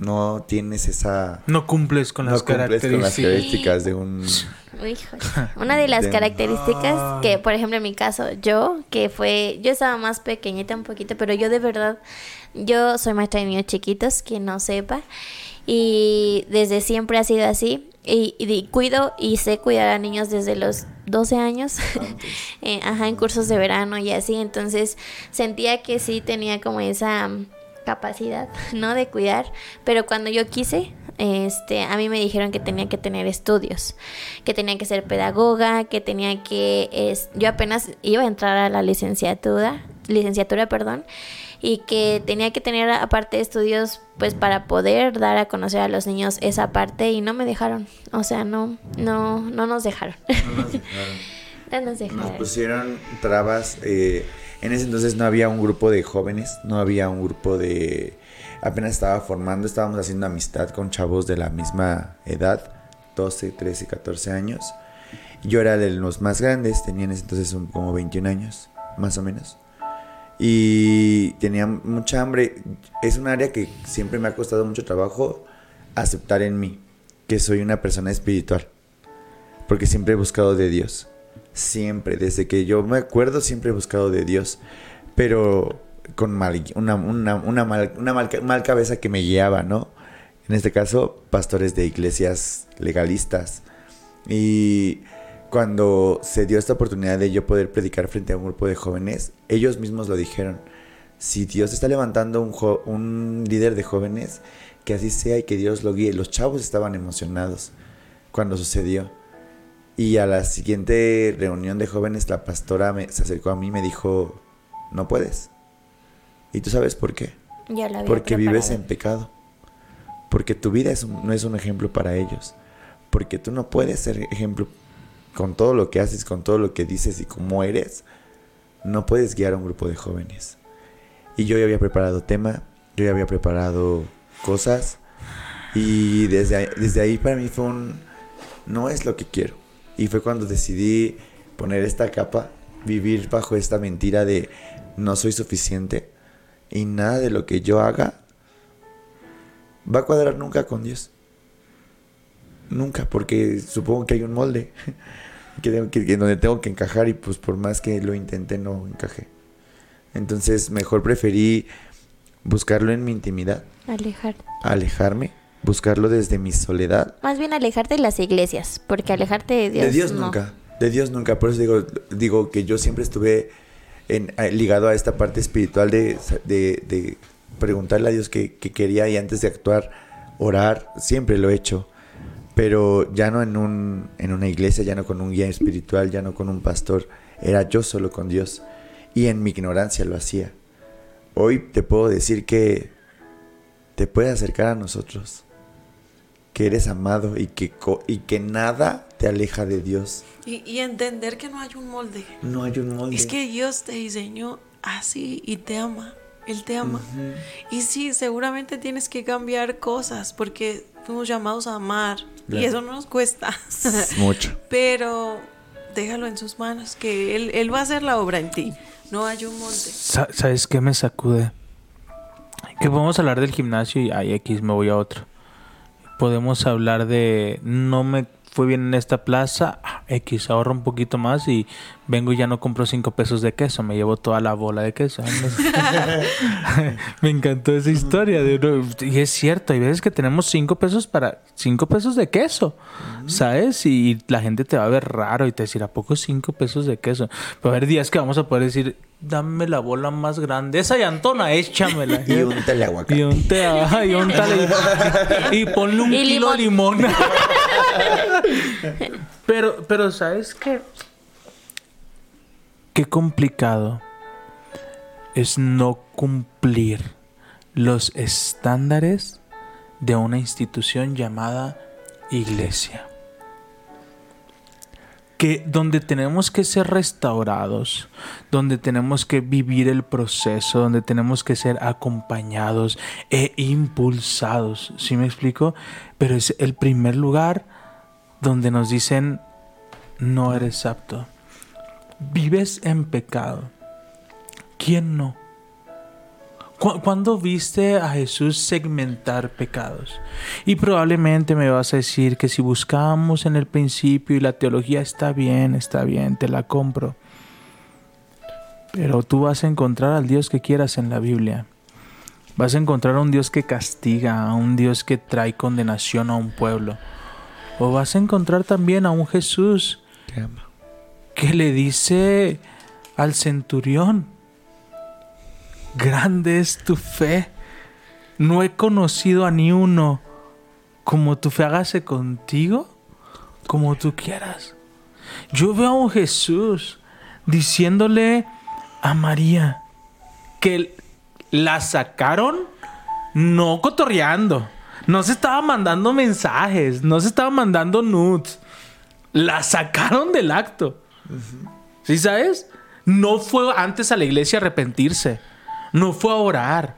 B: no tienes esa...
C: No cumples con
B: no
C: las
B: cumples con las
C: características.
B: características de un... (laughs)
D: Híjole. Una de las
B: De-
D: características que, por ejemplo, en mi caso, yo, que fue, yo estaba más pequeñita un poquito, pero yo de verdad, yo soy maestra de niños chiquitos, quien no sepa, y desde siempre ha sido así. y, y cuido y sé cuidar a niños desde los 12 años, (laughs) eh, ajá, en cursos de verano y así, entonces sentía que sí tenía como esa capacidad, (laughs) ¿no? De cuidar, pero cuando yo quise, este, a mí me dijeron que tenía que tener estudios, que tenía que ser pedagoga, que tenía que, es, yo apenas iba a entrar a la licenciatura, licenciatura, perdón, y que tenía que tener aparte estudios pues para poder dar a conocer a los niños esa parte y no me dejaron, o sea, no, no, no nos dejaron.
B: No nos (laughs) dejaron.
D: no nos dejaron.
B: Nos pusieron trabas. eh, en ese entonces no había un grupo de jóvenes, no había un grupo de... Apenas estaba formando, estábamos haciendo amistad con chavos de la misma edad, 12, 13, 14 años. Yo era de los más grandes, tenía en ese entonces como 21 años, más o menos. Y tenía mucha hambre. Es un área que siempre me ha costado mucho trabajo aceptar en mí, que soy una persona espiritual. Porque siempre he buscado de Dios. Siempre, desde que yo me acuerdo, siempre he buscado de Dios. Pero con mal, una, una, mal, una mal, mal cabeza que me guiaba, ¿no? En este caso, pastores de iglesias legalistas. Y cuando se dio esta oportunidad de yo poder predicar frente a un grupo de jóvenes, ellos mismos lo dijeron. Si Dios está levantando un líder de jóvenes, que así sea y que Dios lo guíe. Los chavos estaban emocionados cuando sucedió. Y a la siguiente reunión de jóvenes, la pastora me- se acercó a mí y me dijo, no puedes. ¿Y tú sabes por qué?
D: Ya
B: Porque vives en pecado. Porque tu vida es un- no es un ejemplo para ellos. Porque tú no puedes ser ejemplo con todo lo que haces, con todo lo que dices y cómo eres. No puedes guiar a un grupo de jóvenes. Y yo ya había preparado tema, yo ya había preparado cosas. Y desde desde ahí para mí fue un... No es lo que quiero. Y fue cuando decidí poner esta capa, vivir bajo esta mentira de no soy suficiente y nada de lo que yo haga va a cuadrar nunca con Dios. Nunca, porque supongo que hay un molde (laughs) que, tengo que- que donde tengo que encajar y pues por más que lo intenté no encajé. Entonces mejor preferí buscarlo en mi intimidad,
D: Alejar.
B: alejarme, buscarlo desde mi soledad.
D: Más bien alejarte de las iglesias, porque alejarte de Dios.
B: de Dios
D: no.
B: nunca, de Dios nunca. Por eso digo, digo que yo siempre estuve en- ligado a esta parte espiritual de, de- de preguntarle a Dios qué, qué quería y antes de actuar, orar, siempre lo he hecho. Pero ya no en, un, en una iglesia, ya no con un guía espiritual, ya no con un pastor. Era yo solo con Dios. Y en mi ignorancia lo hacía. Hoy te puedo decir que te puedes acercar a nosotros. Que eres amado y que, y que nada te aleja de Dios.
A: Y, y entender que no hay un molde.
B: No hay un molde.
A: Es que Dios te diseñó así y te ama. Él te ama. Y sí, seguramente tienes que cambiar cosas porque fuimos llamados a amar. Y eso no nos cuesta. (laughs)
B: Mucho.
A: Pero déjalo en sus manos, que él, él va a hacer la obra en ti. No hay un molde.
C: Sa- ¿Sabes qué me sacude? Que podemos hablar del gimnasio y ay, X, me voy a otro. Podemos hablar de no me fue bien en esta plaza, X, ahorro un poquito más y vengo y ya no compro cinco pesos de queso, me llevo toda la bola de queso. (laughs) me encantó esa historia. de y es cierto, hay veces que tenemos cinco pesos para cinco pesos de queso, ¿sabes? Y la gente te va a ver raro y te va a decir, ¿a poco cinco pesos de queso? Pero a haber días que vamos a poder decir, dame la bola más grande, esa llantona, échamela. (laughs)
B: Y un teleaguacate.
C: Y un té, ajá, y y, y ponle un
D: Y
C: kilo de limón. (laughs) pero, pero, ¿sabes qué? Qué complicado es no cumplir los estándares de una institución llamada iglesia. Que donde tenemos que ser restaurados, donde tenemos que vivir el proceso, donde tenemos que ser acompañados e impulsados. ¿Sí me explico? Pero es el primer lugar donde nos dicen no eres apto. Vives en pecado. ¿Quién no? ¿Cu- ¿Cuándo viste a Jesús segmentar pecados? Y probablemente me vas a decir que si buscamos en el principio y la teología está bien, está bien, te la compro. Pero tú vas a encontrar al Dios que quieras en la Biblia. Vas a encontrar a un Dios que castiga, a un Dios que trae condenación a un pueblo. o vas a encontrar también a un Jesús que le dice al centurión, grande es tu fe, no he conocido a ni uno, como tu fe hágase contigo, como tú quieras. Yo veo a un Jesús diciéndole a María que la sacaron no cotorreando, no se estaba mandando mensajes, no se estaba mandando nudes, la sacaron del acto. ¿Sí sabes? No fue antes a la iglesia a arrepentirse. No fue a orar.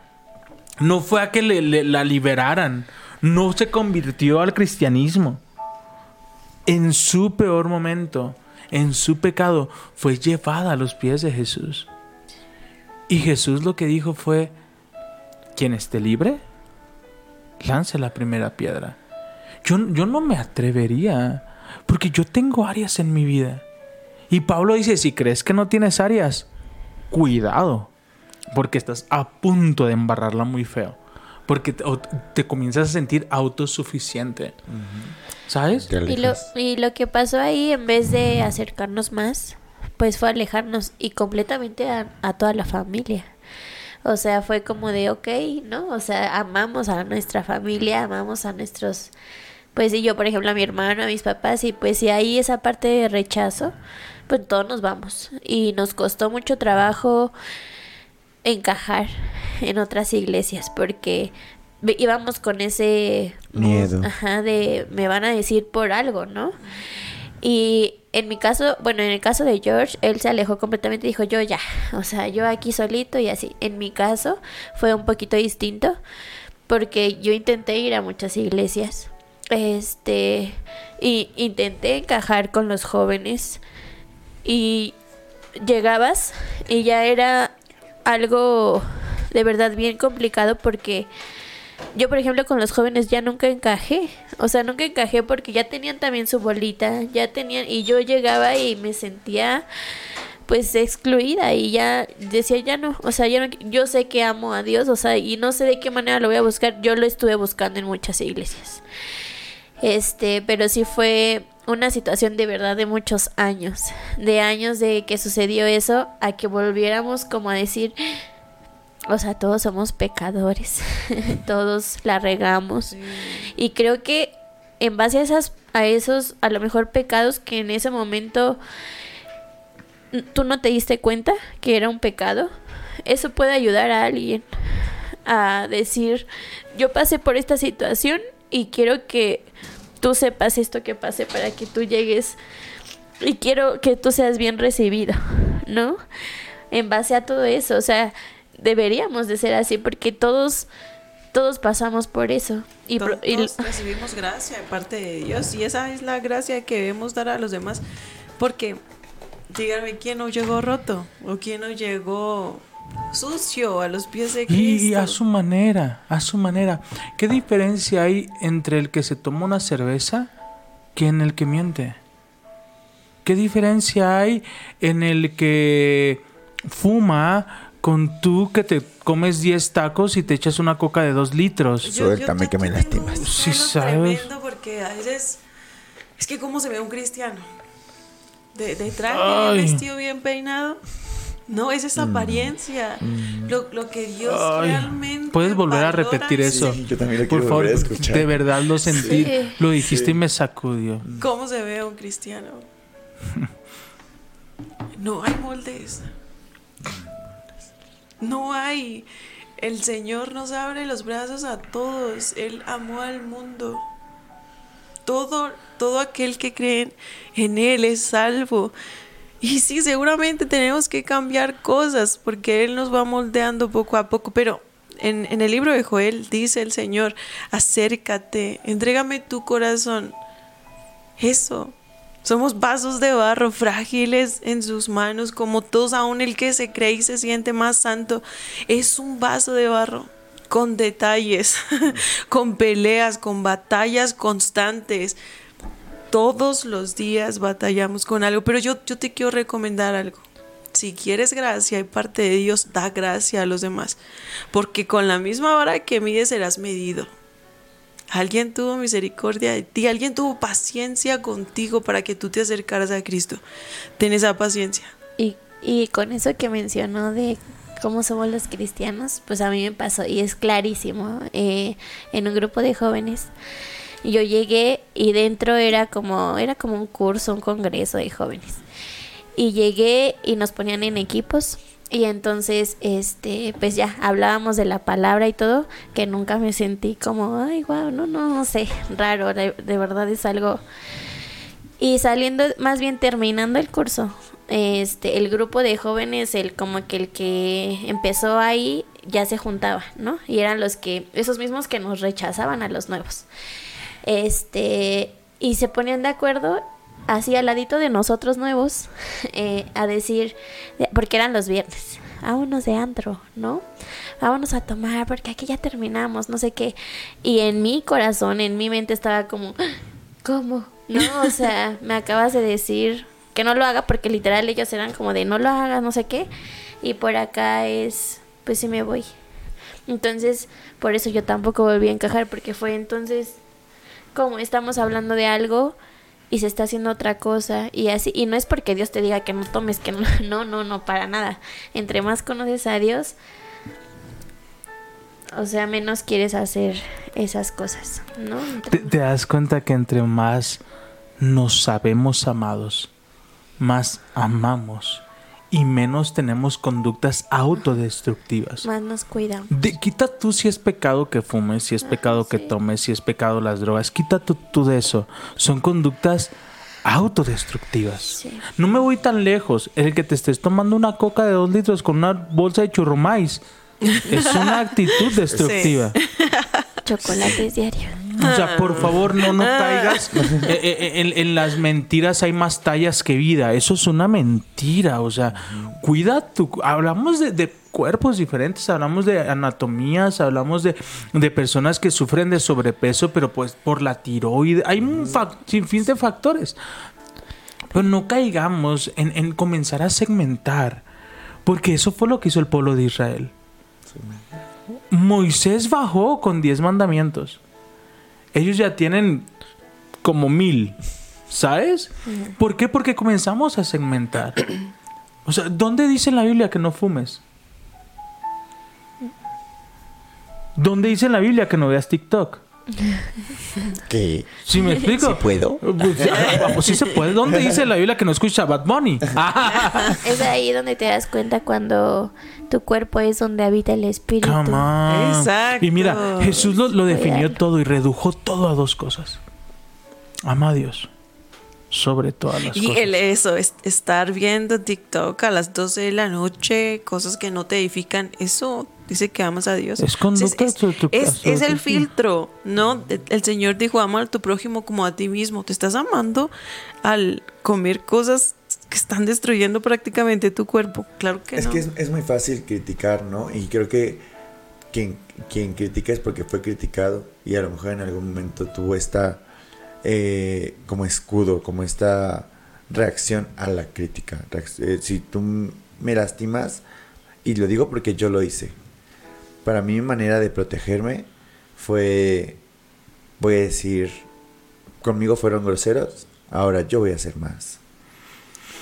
C: No fue a que le- la liberaran. No se convirtió al cristianismo. En su peor momento, en su pecado, fue llevada a los pies de Jesús. Y Jesús lo que dijo fue, quien esté libre, lance la primera piedra. Yo, yo no me atrevería, porque yo tengo áreas en mi vida. Y Pablo dice, si crees que no tienes áreas, cuidado, porque estás a punto de embarrarla muy feo. Porque te, o te comienzas a sentir autosuficiente. ¿Sabes?
D: Y lo, y lo que pasó ahí, en vez de acercarnos más, pues fue alejarnos y completamente a, a toda la familia. O sea, fue como de, ok, ¿no? O sea, amamos a nuestra familia, amamos a nuestros, pues y yo, por ejemplo, a mi hermano, a mis papás, y pues si hay esa parte de rechazo, pues todos nos vamos. Y nos costó mucho trabajo encajar en otras iglesias porque íbamos con ese
B: Miedo.
D: ajá, de me van a decir por algo, ¿no? Y en mi caso, bueno, en el caso de George, él se alejó completamente y dijo, yo ya, o sea, yo aquí solito y así. En mi caso fue un poquito distinto porque yo intenté ir a muchas iglesias, este, y intenté encajar con los jóvenes y llegabas y ya era algo de verdad bien complicado porque yo, por ejemplo, con los jóvenes ya nunca encajé. O sea, nunca encajé porque ya tenían también su bolita, ya tenían, y yo llegaba y me sentía pues excluida y ya decía ya no, o sea, yo, no- yo sé que amo a Dios, o sea, y no sé de qué manera lo voy a buscar, yo lo estuve buscando en muchas iglesias. Este, pero sí fue una situación de verdad de muchos años, de años de que sucedió eso, a que volviéramos como a decir, o sea, todos somos pecadores, (laughs) todos la regamos. Y creo que en base a esas a esos a lo mejor pecados que en ese momento tú no te diste cuenta que era un pecado, eso puede ayudar a alguien a decir, yo pasé por esta situación y quiero que tú sepas esto que pasé para que tú llegues y quiero que tú seas bien recibido, ¿no? En base a todo eso, o sea, deberíamos de ser así porque todos todos pasamos por eso y-
A: Todos (laughs) recibimos gracia de parte de Dios y esa es la gracia que debemos dar a los demás. Porque, díganme, ¿quién no llegó roto? ¿O quién no llegó sucio a los pies de Cristo?
C: Y, a su manera, a su manera. ¿Qué diferencia hay entre el que se toma una cerveza que en el que miente? ¿Qué diferencia hay en el que fuma con tú que te comes 10 tacos y te echas una coca de 2 litros?
B: Suéltame que me lastimas.
C: Sí sabes.
A: tremendo porque a veces es que cómo se ve un cristiano de, de traje, vestido, bien peinado. No, es esa apariencia. Lo, lo que Dios
C: Ay,
A: realmente.
C: ¿Puedes volver a repetir eso?
A: sí.
B: Yo también lo
C: Por
B: quiero
C: favor,
B: volver a escuchar.
C: de verdad lo sentí,
D: Sí.
C: lo dijiste y me sacudió.
A: ¿Cómo se ve un cristiano? No hay moldes. No hay. El Señor nos abre los brazos a todos. Él amó al mundo. Todo, todo aquel que cree en Él es salvo. (laughs) Y sí, seguramente tenemos que cambiar cosas porque Él nos va moldeando poco a poco. Pero en, en el libro de Joel dice el Señor, acércate, entrégame tu corazón. Eso. Somos vasos de barro frágiles en sus manos, como todos, aún el que se cree y se siente más santo, es un vaso de barro con detalles, (laughs) con peleas, con batallas constantes. Todos los días batallamos con algo, pero yo, yo te quiero recomendar algo. Si quieres gracia y parte de Dios, da gracia a los demás, porque con la misma vara que mides serás medido. Alguien tuvo misericordia de ti, alguien tuvo paciencia contigo para que tú te acercaras a Cristo. Ten esa paciencia.
D: Y, y con eso que mencionó de cómo somos los cristianos, pues a mí me pasó y es clarísimo. eh, en un grupo de jóvenes, yo llegué y dentro era como, era como un curso, un congreso de jóvenes. Y llegué y nos ponían en equipos. Y entonces, este, pues ya hablábamos de la palabra y todo, que nunca me sentí como, ay, wow, no, no, no sé, raro, de, de verdad es algo. Y saliendo, más bien terminando el curso, este, el grupo de jóvenes, el como que el que empezó ahí, ya se juntaba, ¿no? Y eran los que, esos mismos que nos rechazaban a los nuevos. Este, y se ponían de acuerdo así al ladito de nosotros nuevos (laughs) eh, a decir, de- porque eran los viernes, vámonos de antro, ¿no? Vámonos a tomar porque aquí ya terminamos, no sé qué. Y en mi corazón, en mi mente estaba como, (gasps) ¿cómo? No, o (laughs) sea, me acabas de decir que no lo haga porque literal ellos eran como de no lo hagas, no sé qué. Y por acá es, pues sí me voy. Entonces, por eso yo tampoco volví a encajar porque fue entonces como estamos hablando de algo y se está haciendo otra cosa y así y no es porque Dios te diga que no tomes que no (laughs) no no no para nada. Entre más conoces a Dios o sea menos quieres hacer esas cosas no
C: Te, te das cuenta que entre más nos sabemos amados, más amamos y menos tenemos conductas autodestructivas.
D: más nos cuidamos
C: De- quita tú si es pecado que fumes, si es
D: Ah,
C: pecado que
D: sí.
C: tomes, si es pecado las drogas. Quita tú, tú de eso. Son conductas autodestructivas.
D: Sí.
C: No me voy tan lejos. El que te estés tomando una coca de dos litros con una bolsa de churrumais es una actitud (laughs) destructiva.
D: chocolates diarios
C: O sea, por favor, no, no caigas. (laughs) Eh, eh, eh, en, en las mentiras hay más tallas que vida. Eso es una mentira. O sea, cuida tu. Hablamos de, de cuerpos diferentes, hablamos de anatomías, hablamos de, de personas que sufren de sobrepeso, pero pues por la tiroide. Hay un sinfín de factores. Pero no caigamos en, en comenzar a segmentar. Porque eso fue lo que hizo el pueblo de Israel. Moisés bajó con diez mandamientos. Ellos ya tienen como mil, ¿sabes? ¿Por qué? Porque comenzamos a segmentar. (clears throat) O sea, ¿dónde dice en la Biblia que no fumes? ¿Dónde dice en la Biblia que no veas TikTok? (laughs)
B: ¿Qué?
C: ¿Sí me explico?
B: ¿Sí puedo?
C: Pues, (laughs) sí se puede. ¿Dónde dice la Biblia que no escucha Bad Bunny? (laughs)
D: es ahí donde te das cuenta cuando tu cuerpo es donde habita el espíritu.
A: Exacto.
C: Y mira, Jesús lo, lo definió
D: Cuidado.
C: todo y redujo todo a dos cosas. Ama a Dios sobre todas las
A: Y
C: cosas.
A: el eso, es, estar viendo TikTok a las 12 de la noche, cosas que no te edifican, eso dice que amas a Dios.
C: Es conducta
A: es,
C: destructiva.
A: es- es el filtro, ¿no? El Señor dijo, ama a tu prójimo como a ti mismo. Te estás amando al comer cosas que están destruyendo prácticamente tu cuerpo. Claro que
B: Es
A: no.
B: que es, es muy fácil criticar, ¿no? Y creo que quien, quien critica es porque fue criticado y a lo mejor en algún momento tuvo esta eh, como escudo, como esta reacción a la crítica. Reacc- eh, si tú me lastimas, y lo digo porque yo lo hice, para mí mi manera de protegerme fue, voy a decir, conmigo fueron groseros, ahora yo voy a hacer más.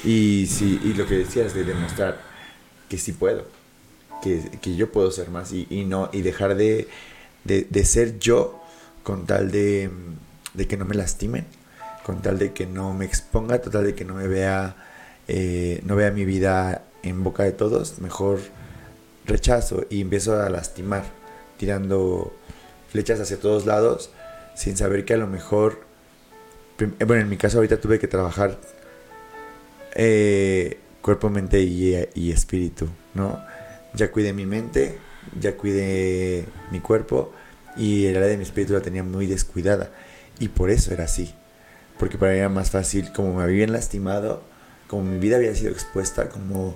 B: Y, sí, y lo que decías de demostrar que sí puedo, que, que yo puedo ser más y, no, y dejar de, de, ser yo con tal de, de que no me lastimen, con tal de que no me exponga, total de que no me vea, eh, no vea mi vida en boca de todos, mejor rechazo y empiezo a lastimar, tirando flechas hacia todos lados, sin saber que a lo mejor, eh, bueno, en mi caso ahorita tuve que trabajar eh, cuerpo, mente y, y espíritu, ¿no? Ya cuidé mi mente, ya cuidé mi cuerpo y el área de mi espíritu la tenía muy descuidada. Y por eso era así. Porque para mí era más fácil, como me habían lastimado, como mi vida había sido expuesta, como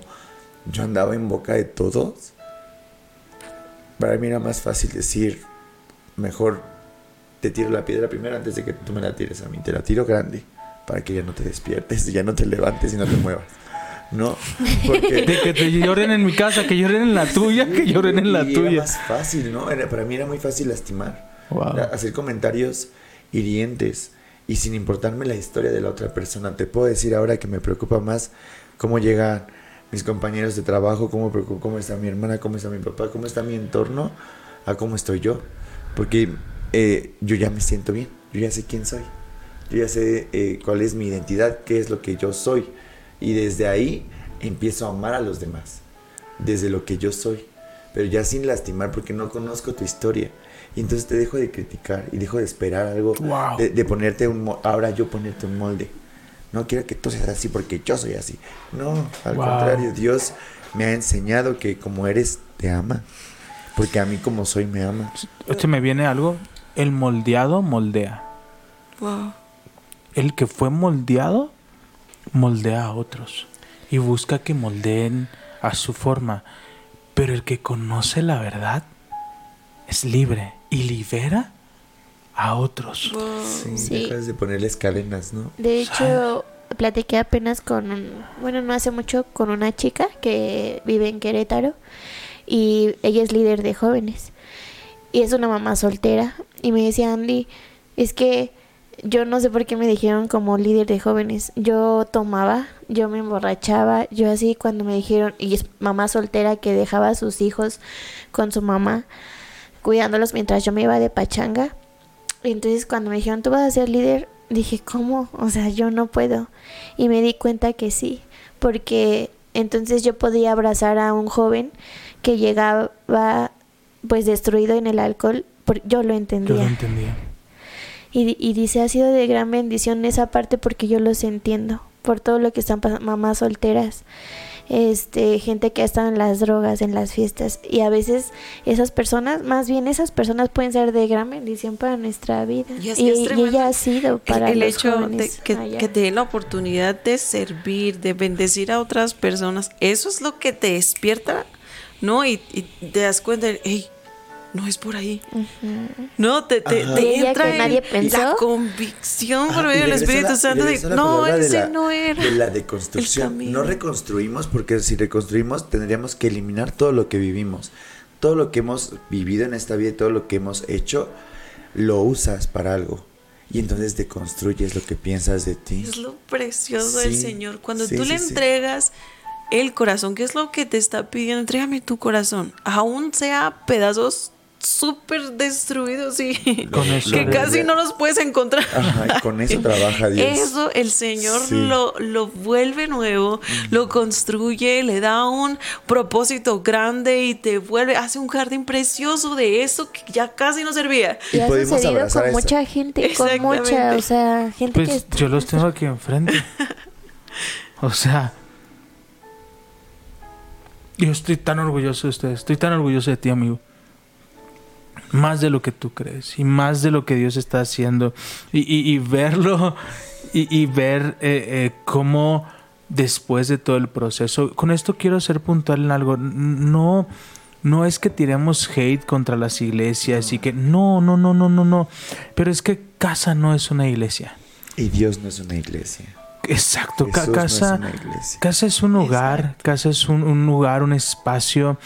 B: yo andaba en boca de todos, para mí era más fácil decir, mejor te tiro la piedra primero antes de que tú me la tires a mí. Te la tiro grande para que ya no te despiertes, ya no te levantes y no te muevas. ¿No? Porque
C: De que te lloren en mi casa, que lloren en la tuya, que lloren en la
B: y
C: tuya.
B: Era más fácil, ¿no? Era- para mí era muy fácil lastimar.
C: Wow.
B: hacer comentarios hirientes y sin importarme la historia de la otra persona. Te puedo decir ahora que me preocupa más cómo llegan mis compañeros de trabajo, cómo, cómo está mi hermana, cómo está mi papá, cómo está mi entorno, a cómo estoy yo. Porque eh, yo ya me siento bien, yo ya sé quién soy, yo ya sé eh, cuál es mi identidad, qué es lo que yo soy. Y desde ahí empiezo a amar a los demás, desde lo que yo soy, pero ya sin lastimar porque no conozco tu historia. Y entonces te dejo de criticar y dejo de esperar algo,
C: Wow.
B: de, de ponerte un, ahora yo ponerte un molde. No quiero que tú seas así porque yo soy así. No, al
C: Wow.
B: contrario, Dios me ha enseñado que como eres, te ama. Porque a mí como soy, me ama.
C: Este me viene algo. El moldeado moldea.
A: Wow.
C: El que fue moldeado moldea a otros y busca que moldeen a su forma. Pero el que conoce la verdad es libre y libera a otros.
A: Wow.
B: Sí,
D: Sí.
B: dejas de ponerles cadenas, ¿no?
D: De hecho, platiqué apenas con, un- bueno, no hace mucho, con una chica que vive en Querétaro y ella es líder de jóvenes y es una mamá soltera y me decía Andy, es que yo no sé por qué me dijeron como líder de jóvenes. Yo tomaba, yo me emborrachaba, yo así cuando me dijeron, y es mamá soltera que dejaba a sus hijos con su mamá, cuidándolos mientras yo me iba de pachanga. Y entonces cuando me dijeron, tú vas a ser líder, dije, ¿cómo? O sea, yo no puedo. Y me di cuenta que sí, porque entonces yo podía abrazar a un joven que llegaba pues destruido en el alcohol, yo lo
C: Yo
D: entendía.
C: lo entendía.
D: Y, y dice, ha sido de gran bendición esa parte porque yo los entiendo, por todo lo que están pasando, mamás solteras, este, gente que ha estado en las drogas, en las fiestas, y a veces esas personas, más bien esas personas pueden ser de gran bendición para nuestra vida.
A: Y es
D: Y,
A: que es
D: y
A: tremendo
D: ella ha sido
A: El,
D: para
A: el
D: los
A: hecho de
D: jóvenes
A: que,
D: allá.
A: que te den la oportunidad de servir, de bendecir a otras personas, eso es lo que te despierta, ¿no? Y, y te das cuenta, de, hey, no es por ahí. No, te, te, te entra
D: que
A: el-
D: nadie pensó.
A: la convicción por medio del Espíritu Santo de, no,
B: de
A: ese
B: la-
A: no era.
B: De la deconstrucción. No reconstruimos porque si reconstruimos tendríamos que eliminar todo lo que vivimos. Todo lo que hemos vivido en esta vida y todo lo que hemos hecho, lo usas para algo. Y entonces deconstruyes lo que piensas de ti.
A: Es lo precioso del Señor. Cuando
B: sí,
A: tú le
B: sí,
A: entregas el corazón, ¿qué es lo que te está pidiendo? Entrégame tu corazón. Aún sea pedazos súper destruidos y
C: Con eso
A: que casi no los puedes encontrar.
B: Ajá, con eso (laughs) trabaja Dios.
A: Eso el Señor
B: Sí.
A: lo, lo vuelve nuevo, lo construye, le da un propósito grande y te vuelve, hace un jardín precioso de eso que ya casi no servía.
D: Y,
B: Y
D: ha sucedido con mucha gente, con mucha, o sea, gente que
C: Pues
D: está-
C: yo los tengo aquí enfrente. (laughs) O sea, yo estoy tan orgulloso de ustedes, estoy tan orgulloso de ti, amigo. Más de lo que tú crees y más de lo que Dios está haciendo. Y, y- y verlo y, y ver eh, eh, cómo después de todo el proceso, con esto quiero ser puntual en algo. No, no es que tiremos hate contra las iglesias y que no, no, no, no, no, no. Pero es que casa no es una iglesia.
B: Y Dios no es una iglesia.
C: Exacto, ca-
B: Jesús no es
C: casa,
B: una iglesia.
C: casa es un hogar, casa es un, un lugar, un espacio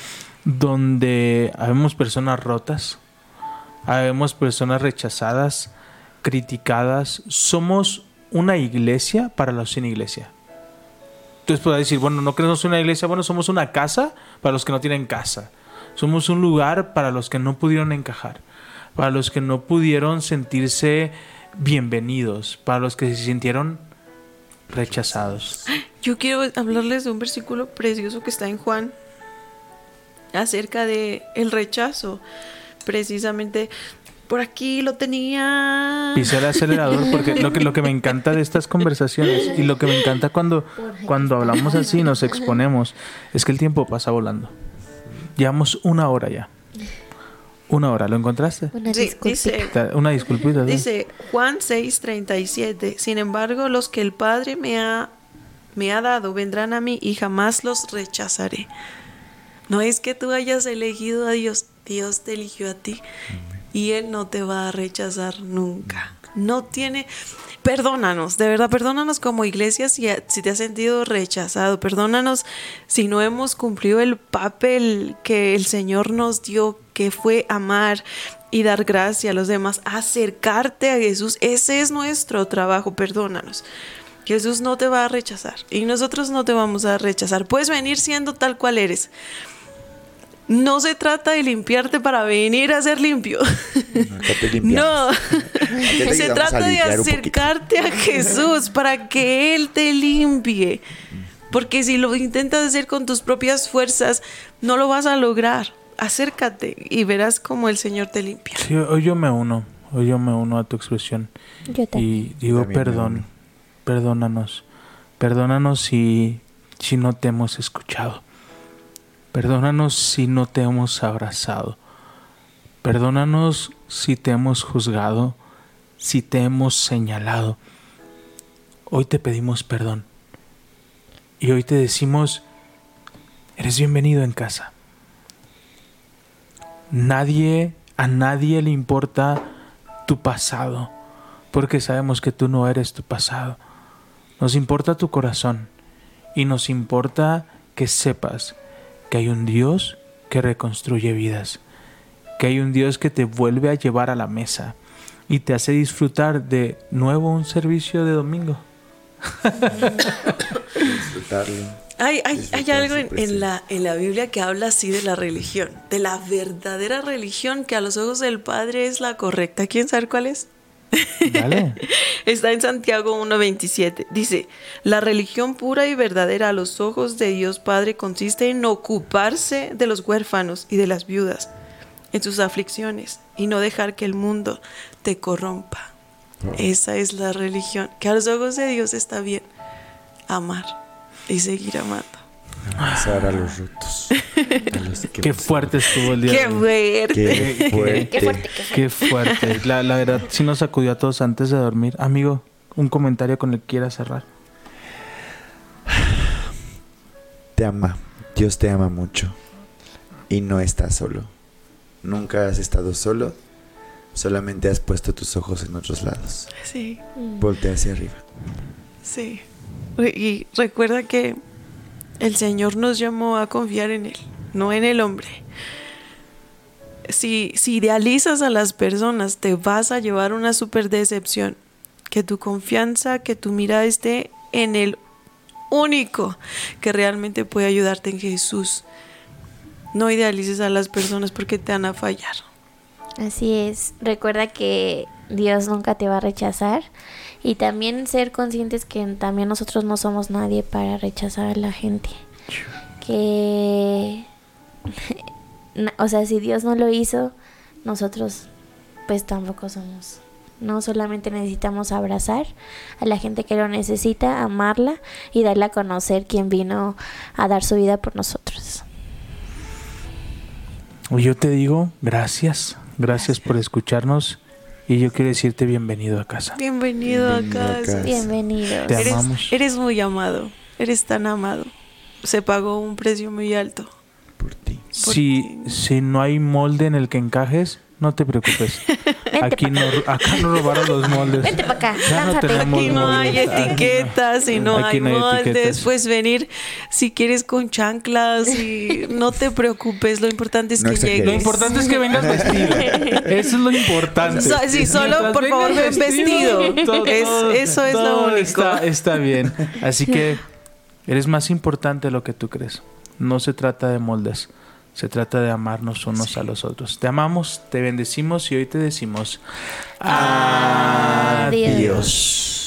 C: donde habemos personas rotas, habemos personas rechazadas, criticadas. Somos una iglesia para los sin iglesia. Entonces puedes decir, bueno, no creemos una iglesia, bueno, somos una casa para los que no tienen casa. Somos un lugar para los que no pudieron encajar, para los que no pudieron sentirse bienvenidos, para los que se sintieron rechazados.
A: Yo quiero hablarles de un versículo precioso que está en Juan acerca de el rechazo. Precisamente por aquí lo tenía.
C: Pisé el acelerador porque lo que, lo que me encanta de estas conversaciones y lo que me encanta cuando, cuando hablamos así y nos exponemos es que el tiempo pasa volando. Llevamos una hora ya. Una hora, ¿lo encontraste?
D: Una
A: Sí,
D: disculpita.
A: dice,
C: Una disculpita. ¿no?
A: dice Juan 6:37. Sin embargo, los que el Padre me ha me ha dado vendrán a mí y jamás los rechazaré. No es que tú hayas elegido a Dios, Dios te eligió a ti. y Él no te va a rechazar nunca. No tiene, perdónanos, de verdad, perdónanos como iglesia si, si te has sentido rechazado, perdónanos si no hemos cumplido el papel que el Señor nos dio, que fue amar y dar gracia a los demás, acercarte a Jesús, ese es nuestro trabajo, perdónanos. Jesús no te va a rechazar y nosotros no te vamos a rechazar. Puedes venir siendo tal cual eres. No se trata de limpiarte para venir a ser limpio. No, (laughs) se trata de acercarte a Jesús para que Él te limpie. Porque si lo intentas hacer con tus propias fuerzas, no lo vas a lograr. Acércate y verás cómo el Señor te limpia.
C: Sí, hoy yo me uno, hoy yo me uno a tu expresión.
D: Yo también.
C: Y digo
B: También
C: perdón, perdónanos, perdónanos si, si no te hemos escuchado, perdónanos si no te hemos abrazado, perdónanos si te hemos juzgado, si te hemos señalado. Hoy te pedimos perdón y hoy te decimos, eres bienvenido en casa. Nadie, a nadie le importa tu pasado, porque sabemos que tú no eres tu pasado. Nos importa tu corazón y nos importa que sepas que hay un Dios que reconstruye vidas, que hay un Dios que te vuelve a llevar a la mesa y te hace disfrutar de nuevo un servicio de domingo.
B: Disfrutarlo.
A: Hay, hay, hay algo en, la, en la Biblia que habla así de la religión, de la verdadera religión que a los ojos del Padre es la correcta. ¿Quién sabe cuál es? (laughs) Está en Santiago 1.27. Dice, la religión pura y verdadera a los ojos de Dios Padre consiste en ocuparse de los huérfanos y de las viudas en sus aflicciones y no dejar que el mundo te corrompa. Esa es la religión, que a los ojos de Dios está bien amar y seguir amando.
B: Abrazar a los rotos. A los que
C: Qué fuerte estuvo el día.
A: ¡Qué fuerte!
B: Qué fuerte.
D: Qué fuerte, qué fuerte.
C: La, la verdad, sí nos sacudió a todos antes de dormir. Amigo, un comentario con el que quieras cerrar.
B: Te ama. Dios te ama mucho. Y no estás solo. Nunca has estado solo. Solamente has puesto tus ojos en otros lados.
A: Sí,
B: Voltea hacia arriba.
A: sí. Y recuerda que el Señor nos llamó a confiar en Él, no en el hombre. Si, idealizas a las personas, te vas a llevar una super decepción. Que tu confianza, que tu mirada esté en el único que realmente puede ayudarte en Jesús. No idealices a las personas porque te van a fallar.
D: Así es. Recuerda que Dios nunca te va a rechazar y también ser conscientes que también nosotros no somos nadie para rechazar a la gente. Que, (laughs) o sea, si Dios no lo hizo, nosotros pues tampoco somos. No solamente necesitamos abrazar a la gente que lo necesita, amarla y darle a conocer quién vino a dar su vida por nosotros.
C: Yo te digo gracias, gracias por escucharnos y yo quiero decirte bienvenido a casa.
A: Bienvenido, a
B: Bienvenido a
A: casa.
B: casa.
D: Bienvenidos.
C: Te
A: Eres,
C: amamos.
A: eres muy amado, eres tan amado. Se pagó un precio muy alto.
B: Por ti.
C: Si, si no hay molde en el que encajes, no te preocupes. (laughs) Aquí no, acá no robaron los moldes.
D: Vente para acá,
C: Ya no tenemos
A: Aquí no hay
C: moldes.
A: etiquetas y no
C: Aquí
A: hay
C: no hay
A: moldes.
C: etiquetas.
A: Puedes venir si quieres con chanclas y (laughs) no te preocupes. Lo importante es
B: No
A: que
B: exageres.
C: Lo
A: llegues.
C: importante es que vengas (laughs) vestido. Eso es lo importante.
A: So- sí, solo, por favor, ven vestido. Es- eso es lo
C: todo
A: único.
C: Está, está bien. Así que eres más importante de lo que tú crees. No se trata de moldes. Se trata de amarnos unos a los otros. Te amamos, te bendecimos y hoy te decimos
D: Adiós.
C: adiós.